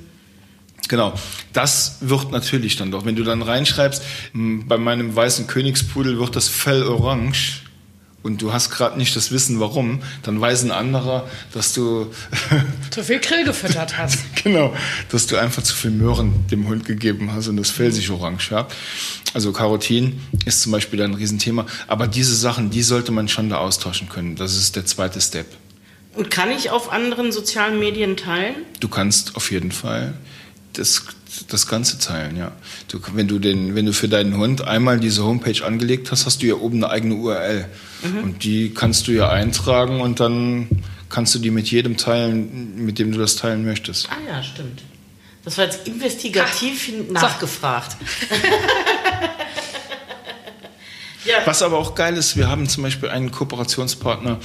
C: Genau, das wird natürlich dann doch, wenn du dann reinschreibst, bei meinem weißen Königspudel wird das Fell orange, und du hast gerade nicht das Wissen, warum, dann weiß ein anderer, dass du
A: zu viel Grill gefüttert hast.
C: genau, dass du einfach zu viel Möhren dem Hund gegeben hast und das Fell sich orange färbt. Also Karotin ist zum Beispiel ein Riesenthema. Aber diese Sachen, die sollte man schon da austauschen können. Das ist der zweite Step.
B: Und kann ich auf anderen sozialen Medien teilen?
C: Du kannst auf jeden Fall. Das das Ganze teilen, ja. Du, wenn, du den, wenn du für deinen Hund einmal diese Homepage angelegt hast, hast du ja oben eine eigene URL. Mhm. Und die kannst du ja eintragen und dann kannst du die mit jedem teilen, mit dem du das teilen möchtest.
B: Ah ja, stimmt. Das war jetzt investigativ Ach, nachgefragt.
C: Ja. Was aber auch geil ist, wir haben zum Beispiel einen Kooperationspartner.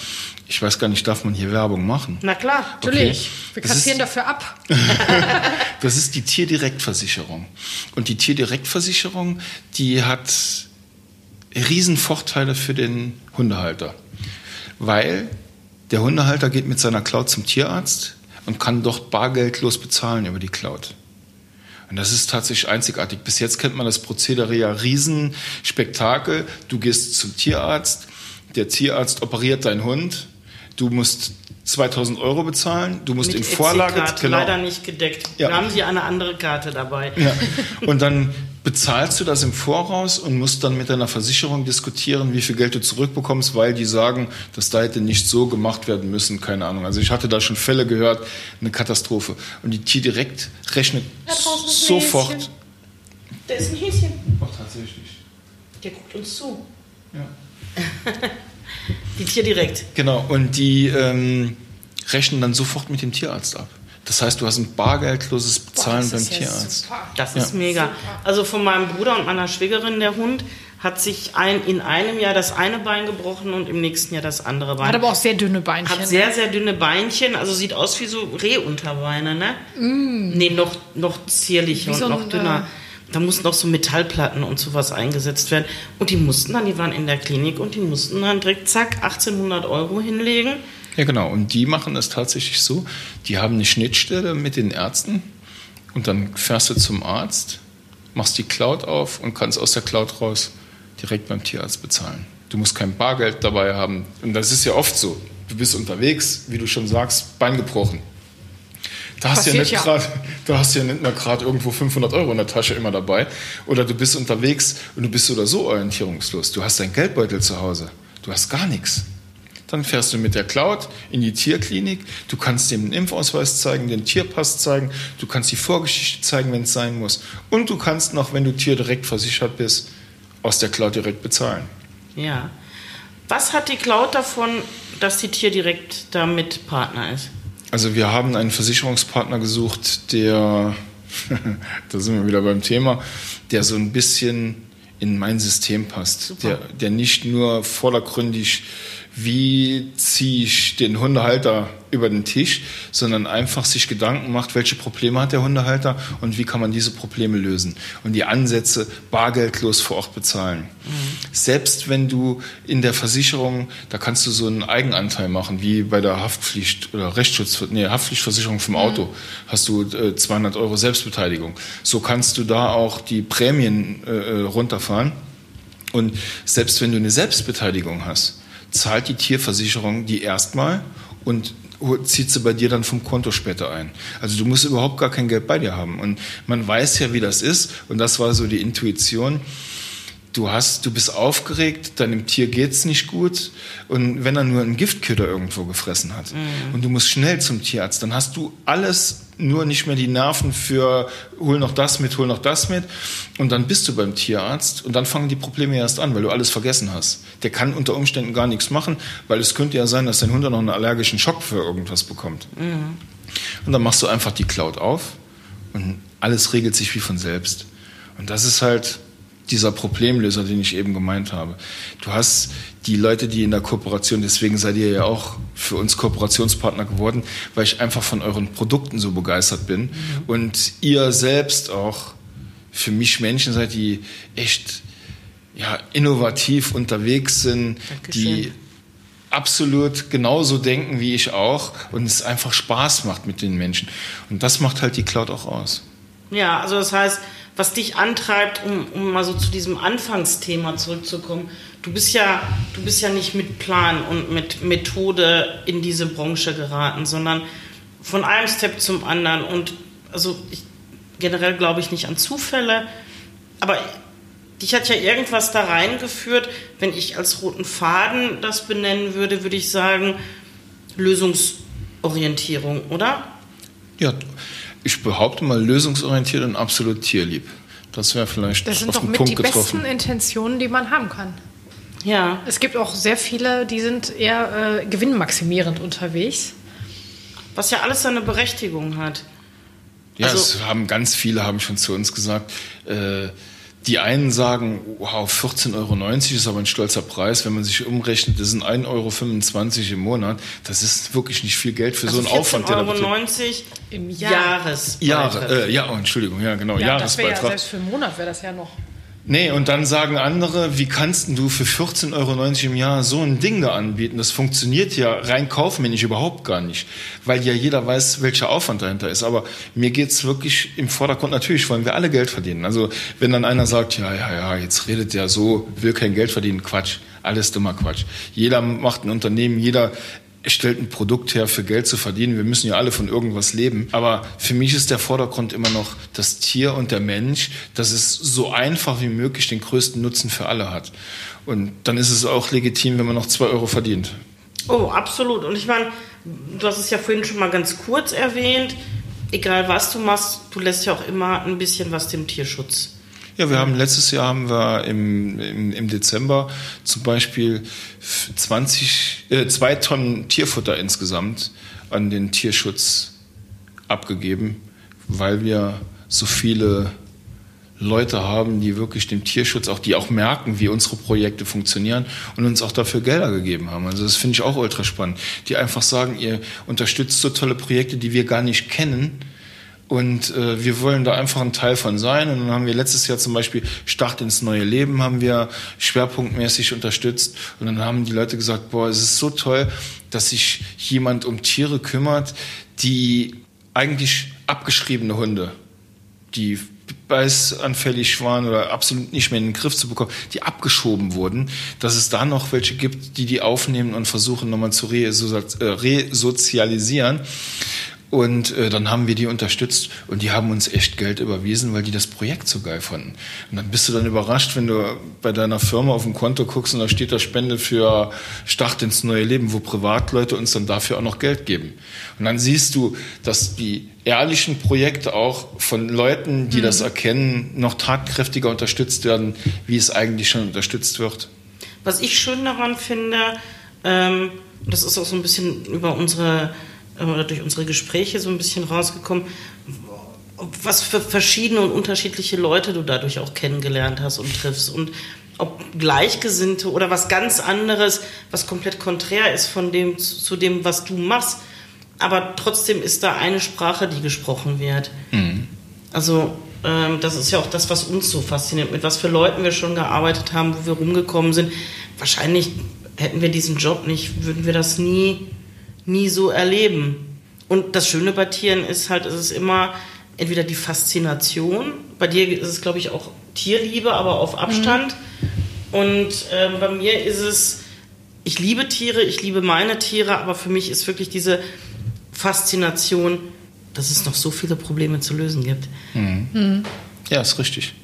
C: Ich weiß gar nicht, darf man hier Werbung machen?
B: Na klar,
A: natürlich. Okay. Wir kassieren dafür ab.
C: das ist die Tierdirektversicherung. Und die Tierdirektversicherung, die hat Riesenvorteile für den Hundehalter. Weil der Hundehalter geht mit seiner Cloud zum Tierarzt und kann dort bargeldlos bezahlen über die Cloud. Und das ist tatsächlich einzigartig. Bis jetzt kennt man das Prozedere ja Riesenspektakel. Du gehst zum Tierarzt, der Tierarzt operiert deinen Hund, du musst 2000 Euro bezahlen, du musst
B: Mit
C: in Vorlage...
B: Genau. Leider nicht gedeckt. Ja. Da haben sie eine andere Karte dabei.
C: Ja. Und dann bezahlst du das im Voraus und musst dann mit deiner Versicherung diskutieren, wie viel Geld du zurückbekommst, weil die sagen, das da hätte nicht so gemacht werden müssen, keine Ahnung. Also ich hatte da schon Fälle gehört, eine Katastrophe. Und die Tierdirekt rechnet sofort.
B: Da ist ein Häschen.
C: Ach, tatsächlich.
B: Der guckt uns zu.
C: Ja.
B: die Tierdirekt.
C: Genau, und die ähm, rechnen dann sofort mit dem Tierarzt ab. Das heißt, du hast ein bargeldloses Bezahlen Boah, beim Tierarzt.
B: Super. Das ist ja. mega. Also von meinem Bruder und meiner Schwägerin, der Hund, hat sich ein, in einem Jahr das eine Bein gebrochen und im nächsten Jahr das andere Bein.
A: Hat aber auch sehr dünne Beinchen.
B: Hat sehr, sehr dünne Beinchen. Also sieht aus wie so Rehunterbeine, ne? Mm. Nee, noch, noch zierlicher und noch dünner. Äh, da mussten auch so Metallplatten und sowas eingesetzt werden. Und die mussten dann, die waren in der Klinik und die mussten dann direkt, zack, 1800 Euro hinlegen
C: ja, genau. Und die machen es tatsächlich so, die haben eine Schnittstelle mit den Ärzten und dann fährst du zum Arzt, machst die Cloud auf und kannst aus der Cloud raus direkt beim Tierarzt bezahlen. Du musst kein Bargeld dabei haben. Und das ist ja oft so. Du bist unterwegs, wie du schon sagst, Bein gebrochen. Da hast, du ja. Grad, da hast du ja nicht mehr gerade irgendwo 500 Euro in der Tasche immer dabei. Oder du bist unterwegs und du bist oder so orientierungslos. Du hast deinen Geldbeutel zu Hause. Du hast gar nichts. Dann fährst du mit der Cloud in die Tierklinik. Du kannst dem den Impfausweis zeigen, den Tierpass zeigen. Du kannst die Vorgeschichte zeigen, wenn es sein muss. Und du kannst noch, wenn du Tier direkt versichert bist, aus der Cloud direkt bezahlen.
B: Ja. Was hat die Cloud davon, dass die Tier direkt damit Partner ist?
C: Also wir haben einen Versicherungspartner gesucht, der, da sind wir wieder beim Thema, der so ein bisschen in mein System passt, der, der nicht nur vordergründig wie ziehe ich den Hundehalter über den Tisch, sondern einfach sich Gedanken macht, welche Probleme hat der Hundehalter und wie kann man diese Probleme lösen. Und die Ansätze bargeldlos vor Ort bezahlen. Mhm. Selbst wenn du in der Versicherung, da kannst du so einen Eigenanteil machen, wie bei der Haftpflicht oder Rechtsschutz, nee, Haftpflichtversicherung vom Auto, mhm. hast du äh, 200 Euro Selbstbeteiligung. So kannst du da auch die Prämien äh, äh runterfahren. Und selbst wenn du eine Selbstbeteiligung hast, zahlt die Tierversicherung die erstmal und zieht sie bei dir dann vom Konto später ein. Also du musst überhaupt gar kein Geld bei dir haben. Und man weiß ja, wie das ist. Und das war so die Intuition. Du hast, du bist aufgeregt, deinem Tier geht's nicht gut. Und wenn er nur einen Giftköder irgendwo gefressen hat mhm. und du musst schnell zum Tierarzt, dann hast du alles nur nicht mehr die Nerven für hol noch das mit, hol noch das mit. Und dann bist du beim Tierarzt und dann fangen die Probleme erst an, weil du alles vergessen hast. Der kann unter Umständen gar nichts machen, weil es könnte ja sein, dass dein Hund noch einen allergischen Schock für irgendwas bekommt. Mhm. Und dann machst du einfach die Cloud auf und alles regelt sich wie von selbst. Und das ist halt dieser Problemlöser, den ich eben gemeint habe. Du hast die Leute, die in der Kooperation, deswegen seid ihr ja auch für uns Kooperationspartner geworden, weil ich einfach von euren Produkten so begeistert bin mhm. und ihr selbst auch für mich Menschen seid, die echt ja, innovativ unterwegs sind, Dankeschön. die absolut genauso denken wie ich auch und es einfach Spaß macht mit den Menschen. Und das macht halt die Cloud auch aus.
B: Ja, also das heißt, was dich antreibt, um, um mal so zu diesem Anfangsthema zurückzukommen. Du bist ja, du bist ja nicht mit Plan und mit Methode in diese Branche geraten, sondern von einem Step zum anderen. Und also ich, generell glaube ich nicht an Zufälle, aber dich hat ja irgendwas da reingeführt. Wenn ich als roten Faden das benennen würde, würde ich sagen Lösungsorientierung, oder?
C: Ja, ich behaupte mal, lösungsorientiert und absolut tierlieb. Das wäre vielleicht
A: Das sind doch mit Punkt die getroffen. besten Intentionen, die man haben kann. Ja. Es gibt auch sehr viele, die sind eher äh, gewinnmaximierend unterwegs.
B: Was ja alles seine Berechtigung hat.
C: Ja, also, es haben ganz viele haben schon zu uns gesagt, äh, die einen sagen, wow, 14,90 Euro ist aber ein stolzer Preis. Wenn man sich umrechnet, das sind 1,25 Euro im Monat. Das ist wirklich nicht viel Geld für also so einen Aufwand.
B: 14,90 Euro im Jahr. Jahresbeitrag.
C: Jahre, äh, ja, oh, Entschuldigung, ja, genau, ja, Jahresbeitrag. Das
A: ja, selbst für einen Monat wäre das ja noch.
C: Nee, und dann sagen andere, wie kannst du für 14,90 Euro im Jahr so ein Ding da anbieten? Das funktioniert ja rein kaufmännisch überhaupt gar nicht, weil ja jeder weiß, welcher Aufwand dahinter ist. Aber mir geht's wirklich im Vordergrund, natürlich wollen wir alle Geld verdienen. Also wenn dann einer sagt, ja, ja, ja, jetzt redet der so, will kein Geld verdienen, Quatsch, alles dummer Quatsch. Jeder macht ein Unternehmen, jeder stellt ein Produkt her, für Geld zu verdienen. Wir müssen ja alle von irgendwas leben. Aber für mich ist der Vordergrund immer noch das Tier und der Mensch, dass es so einfach wie möglich den größten Nutzen für alle hat. Und dann ist es auch legitim, wenn man noch zwei Euro verdient.
B: Oh, absolut. Und ich meine, du hast es ja vorhin schon mal ganz kurz erwähnt. Egal was du machst, du lässt ja auch immer ein bisschen was dem Tierschutz
C: ja, wir haben letztes Jahr haben wir im, im, im Dezember zum Beispiel 20, äh, zwei Tonnen Tierfutter insgesamt an den Tierschutz abgegeben, weil wir so viele Leute haben, die wirklich dem Tierschutz auch, die auch merken, wie unsere Projekte funktionieren und uns auch dafür Gelder gegeben haben. Also das finde ich auch ultra spannend. Die einfach sagen, ihr unterstützt so tolle Projekte, die wir gar nicht kennen und äh, wir wollen da einfach ein Teil von sein. Und dann haben wir letztes Jahr zum Beispiel Start ins neue Leben haben wir schwerpunktmäßig unterstützt. Und dann haben die Leute gesagt, boah, es ist so toll, dass sich jemand um Tiere kümmert, die eigentlich abgeschriebene Hunde, die beißanfällig waren oder absolut nicht mehr in den Griff zu bekommen, die abgeschoben wurden, dass es da noch welche gibt, die die aufnehmen und versuchen nochmal zu äh, resozialisieren. Und äh, dann haben wir die unterstützt und die haben uns echt Geld überwiesen, weil die das Projekt so geil fanden. Und dann bist du dann überrascht, wenn du bei deiner Firma auf dem Konto guckst und da steht da Spende für Start ins neue Leben, wo Privatleute uns dann dafür auch noch Geld geben. Und dann siehst du, dass die ehrlichen Projekte auch von Leuten, die mhm. das erkennen, noch tatkräftiger unterstützt werden, wie es eigentlich schon unterstützt wird.
B: Was ich schön daran finde, ähm, das ist auch so ein bisschen über unsere oder durch unsere Gespräche so ein bisschen rausgekommen, was für verschiedene und unterschiedliche Leute du dadurch auch kennengelernt hast und triffst und ob Gleichgesinnte oder was ganz anderes, was komplett konträr ist von dem zu dem, was du machst, aber trotzdem ist da eine Sprache, die gesprochen wird. Mhm. Also ähm, das ist ja auch das, was uns so fasziniert, mit was für Leuten wir schon gearbeitet haben, wo wir rumgekommen sind. Wahrscheinlich hätten wir diesen Job nicht, würden wir das nie nie so erleben. Und das Schöne bei Tieren ist halt, es ist immer entweder die Faszination, bei dir ist es, glaube ich, auch Tierliebe, aber auf Abstand. Mhm. Und äh, bei mir ist es, ich liebe Tiere, ich liebe meine Tiere, aber für mich ist wirklich diese Faszination, dass es noch so viele Probleme zu lösen gibt.
C: Mhm. Mhm. Ja, ist richtig.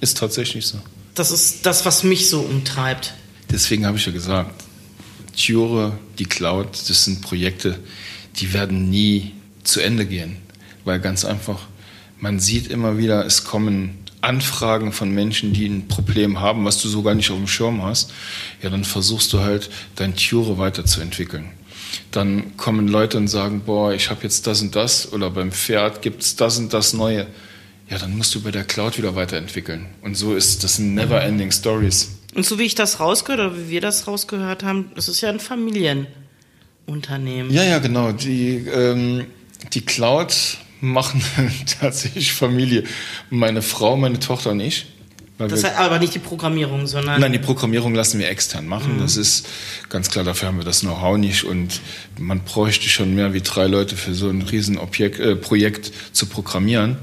C: Ist tatsächlich so.
B: Das ist das, was mich so umtreibt.
C: Deswegen habe ich ja gesagt, Cure, die Cloud, das sind Projekte, die werden nie zu Ende gehen. Weil ganz einfach, man sieht immer wieder, es kommen Anfragen von Menschen, die ein Problem haben, was du so gar nicht auf dem Schirm hast. Ja, dann versuchst du halt, dein Cure weiterzuentwickeln. Dann kommen Leute und sagen, boah, ich habe jetzt das und das oder beim Pferd gibt es das und das Neue. Ja, dann musst du bei der Cloud wieder weiterentwickeln. Und so ist das ein never-ending Stories.
B: Und so wie ich das rausgehört oder wie wir das rausgehört haben, das ist ja ein Familienunternehmen.
C: Ja, ja, genau. Die, ähm, die Cloud machen tatsächlich Familie. Meine Frau, meine Tochter und ich.
B: Das heißt aber nicht die Programmierung, sondern.
C: Nein, die Programmierung lassen wir extern machen. Mhm. Das ist ganz klar, dafür haben wir das Know-how nicht und man bräuchte schon mehr wie drei Leute für so ein Riesenprojekt äh, Projekt zu programmieren.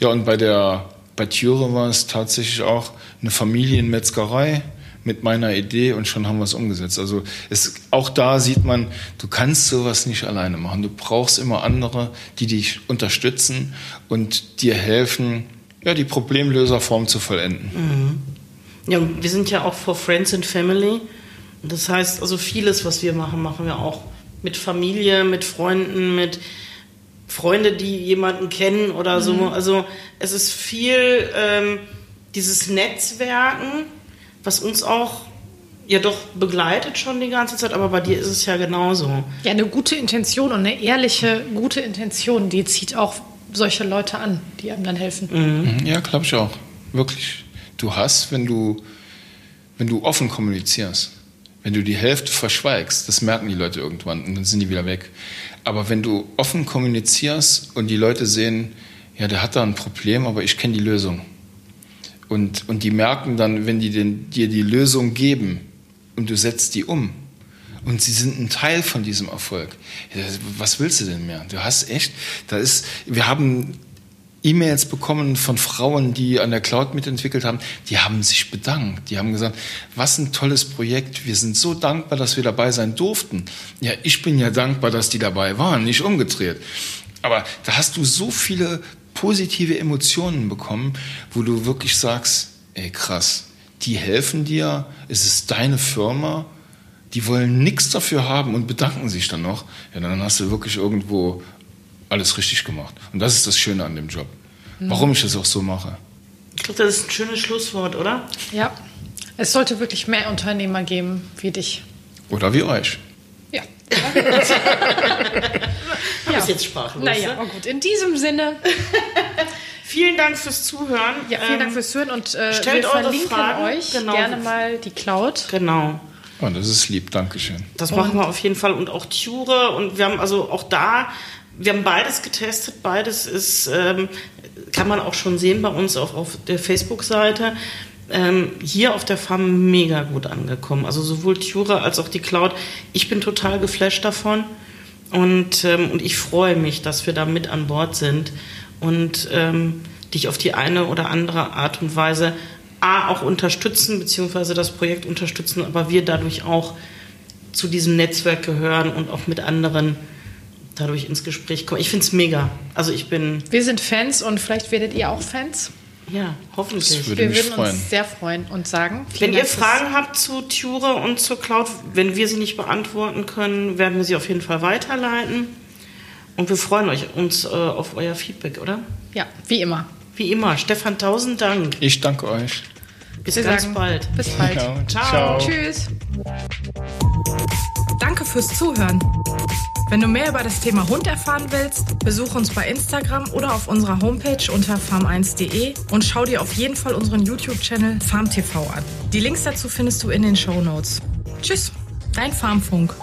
C: Ja, und bei der bei Türe war es tatsächlich auch eine Familienmetzgerei mit meiner Idee und schon haben wir es umgesetzt. Also es, auch da sieht man, du kannst sowas nicht alleine machen. Du brauchst immer andere, die dich unterstützen und dir helfen, ja, die Problemlöserform zu vollenden.
B: Mhm. Ja, wir sind ja auch for Friends and Family. Das heißt, also vieles, was wir machen, machen wir auch mit Familie, mit Freunden, mit Freunde, die jemanden kennen oder so. Mhm. Also es ist viel ähm, dieses Netzwerken, was uns auch ja doch begleitet schon die ganze Zeit, aber bei dir ist es ja genauso.
A: Ja, eine gute Intention und eine ehrliche, gute Intention, die zieht auch solche Leute an, die einem dann helfen.
C: Mhm. mhm. Ja, glaube ich auch. Wirklich. Du hast, wenn du, wenn du offen kommunizierst, wenn du die Hälfte verschweigst, das merken die Leute irgendwann und dann sind die wieder weg. Aber wenn du offen kommunizierst und die Leute sehen, ja, der hat da ein Problem, aber ich kenne die Lösung. Und, und die merken dann, wenn die den, dir die Lösung geben und du setzt die um und sie sind ein Teil von diesem Erfolg, was willst du denn mehr? Du hast echt, da ist, wir haben E-Mails bekommen von Frauen, die an der Cloud mitentwickelt haben, die haben sich bedankt. Die haben gesagt, was ein tolles Projekt. Wir sind so dankbar, dass wir dabei sein durften. Ja, ich bin ja dankbar, dass die dabei waren, nicht umgedreht. Aber da hast du so viele positive Emotionen bekommen, wo du wirklich sagst, ey krass, die helfen dir, es ist deine Firma, die wollen nichts dafür haben und bedanken sich dann noch. Ja, dann hast du wirklich irgendwo alles richtig gemacht. Und das ist das Schöne an dem Job. Warum ich das auch so mache.
B: Ich glaube, das ist ein schönes Schlusswort, oder?
A: Ja. Es sollte wirklich mehr Unternehmer geben wie dich.
C: Oder wie euch.
A: Ja.
B: ist jetzt sprachlos.
A: Naja, ne? gut. In diesem Sinne.
B: vielen Dank fürs Zuhören.
A: Ja, vielen Dank ähm, fürs Zuhören und äh, stellt wir verlinken Fragen. euch genau. gerne mal die Cloud.
B: Genau.
C: Oh, das ist lieb, Dankeschön.
B: Das machen wir auf jeden Fall und auch Ture und wir haben also auch da wir haben beides getestet. Beides ist, ähm, kann man auch schon sehen bei uns auf, auf der Facebook-Seite. Ähm, hier auf der Farm mega gut angekommen. Also sowohl Tura als auch die Cloud. Ich bin total geflasht davon. Und, ähm, und ich freue mich, dass wir da mit an Bord sind. Und ähm, dich auf die eine oder andere Art und Weise A auch unterstützen, beziehungsweise das Projekt unterstützen, aber wir dadurch auch zu diesem Netzwerk gehören und auch mit anderen dadurch ins Gespräch kommen. Ich finde es mega. Also ich bin.
A: Wir sind Fans und vielleicht werdet ihr auch Fans.
B: Ja, hoffentlich.
C: Das würde
A: wir
C: mich
A: würden
C: freuen.
A: uns sehr freuen und sagen.
B: Wenn
A: vielen
B: ihr Fragen habt zu Ture und zur Cloud, wenn wir sie nicht beantworten können, werden wir sie auf jeden Fall weiterleiten. Und wir freuen euch, uns äh, auf euer Feedback, oder?
A: Ja, wie immer.
B: Wie immer, Stefan, tausend Dank.
C: Ich danke euch.
B: Bis
A: Wir
B: ganz
A: sagen
B: bald.
A: Bis bald.
C: Ja,
B: Ciao.
A: Tschüss. Danke fürs Zuhören. Wenn du mehr über das Thema Hund erfahren willst, besuch uns bei Instagram oder auf unserer Homepage unter farm1.de und schau dir auf jeden Fall unseren YouTube-Channel FarmTV an. Die Links dazu findest du in den Show Notes. Tschüss, dein Farmfunk.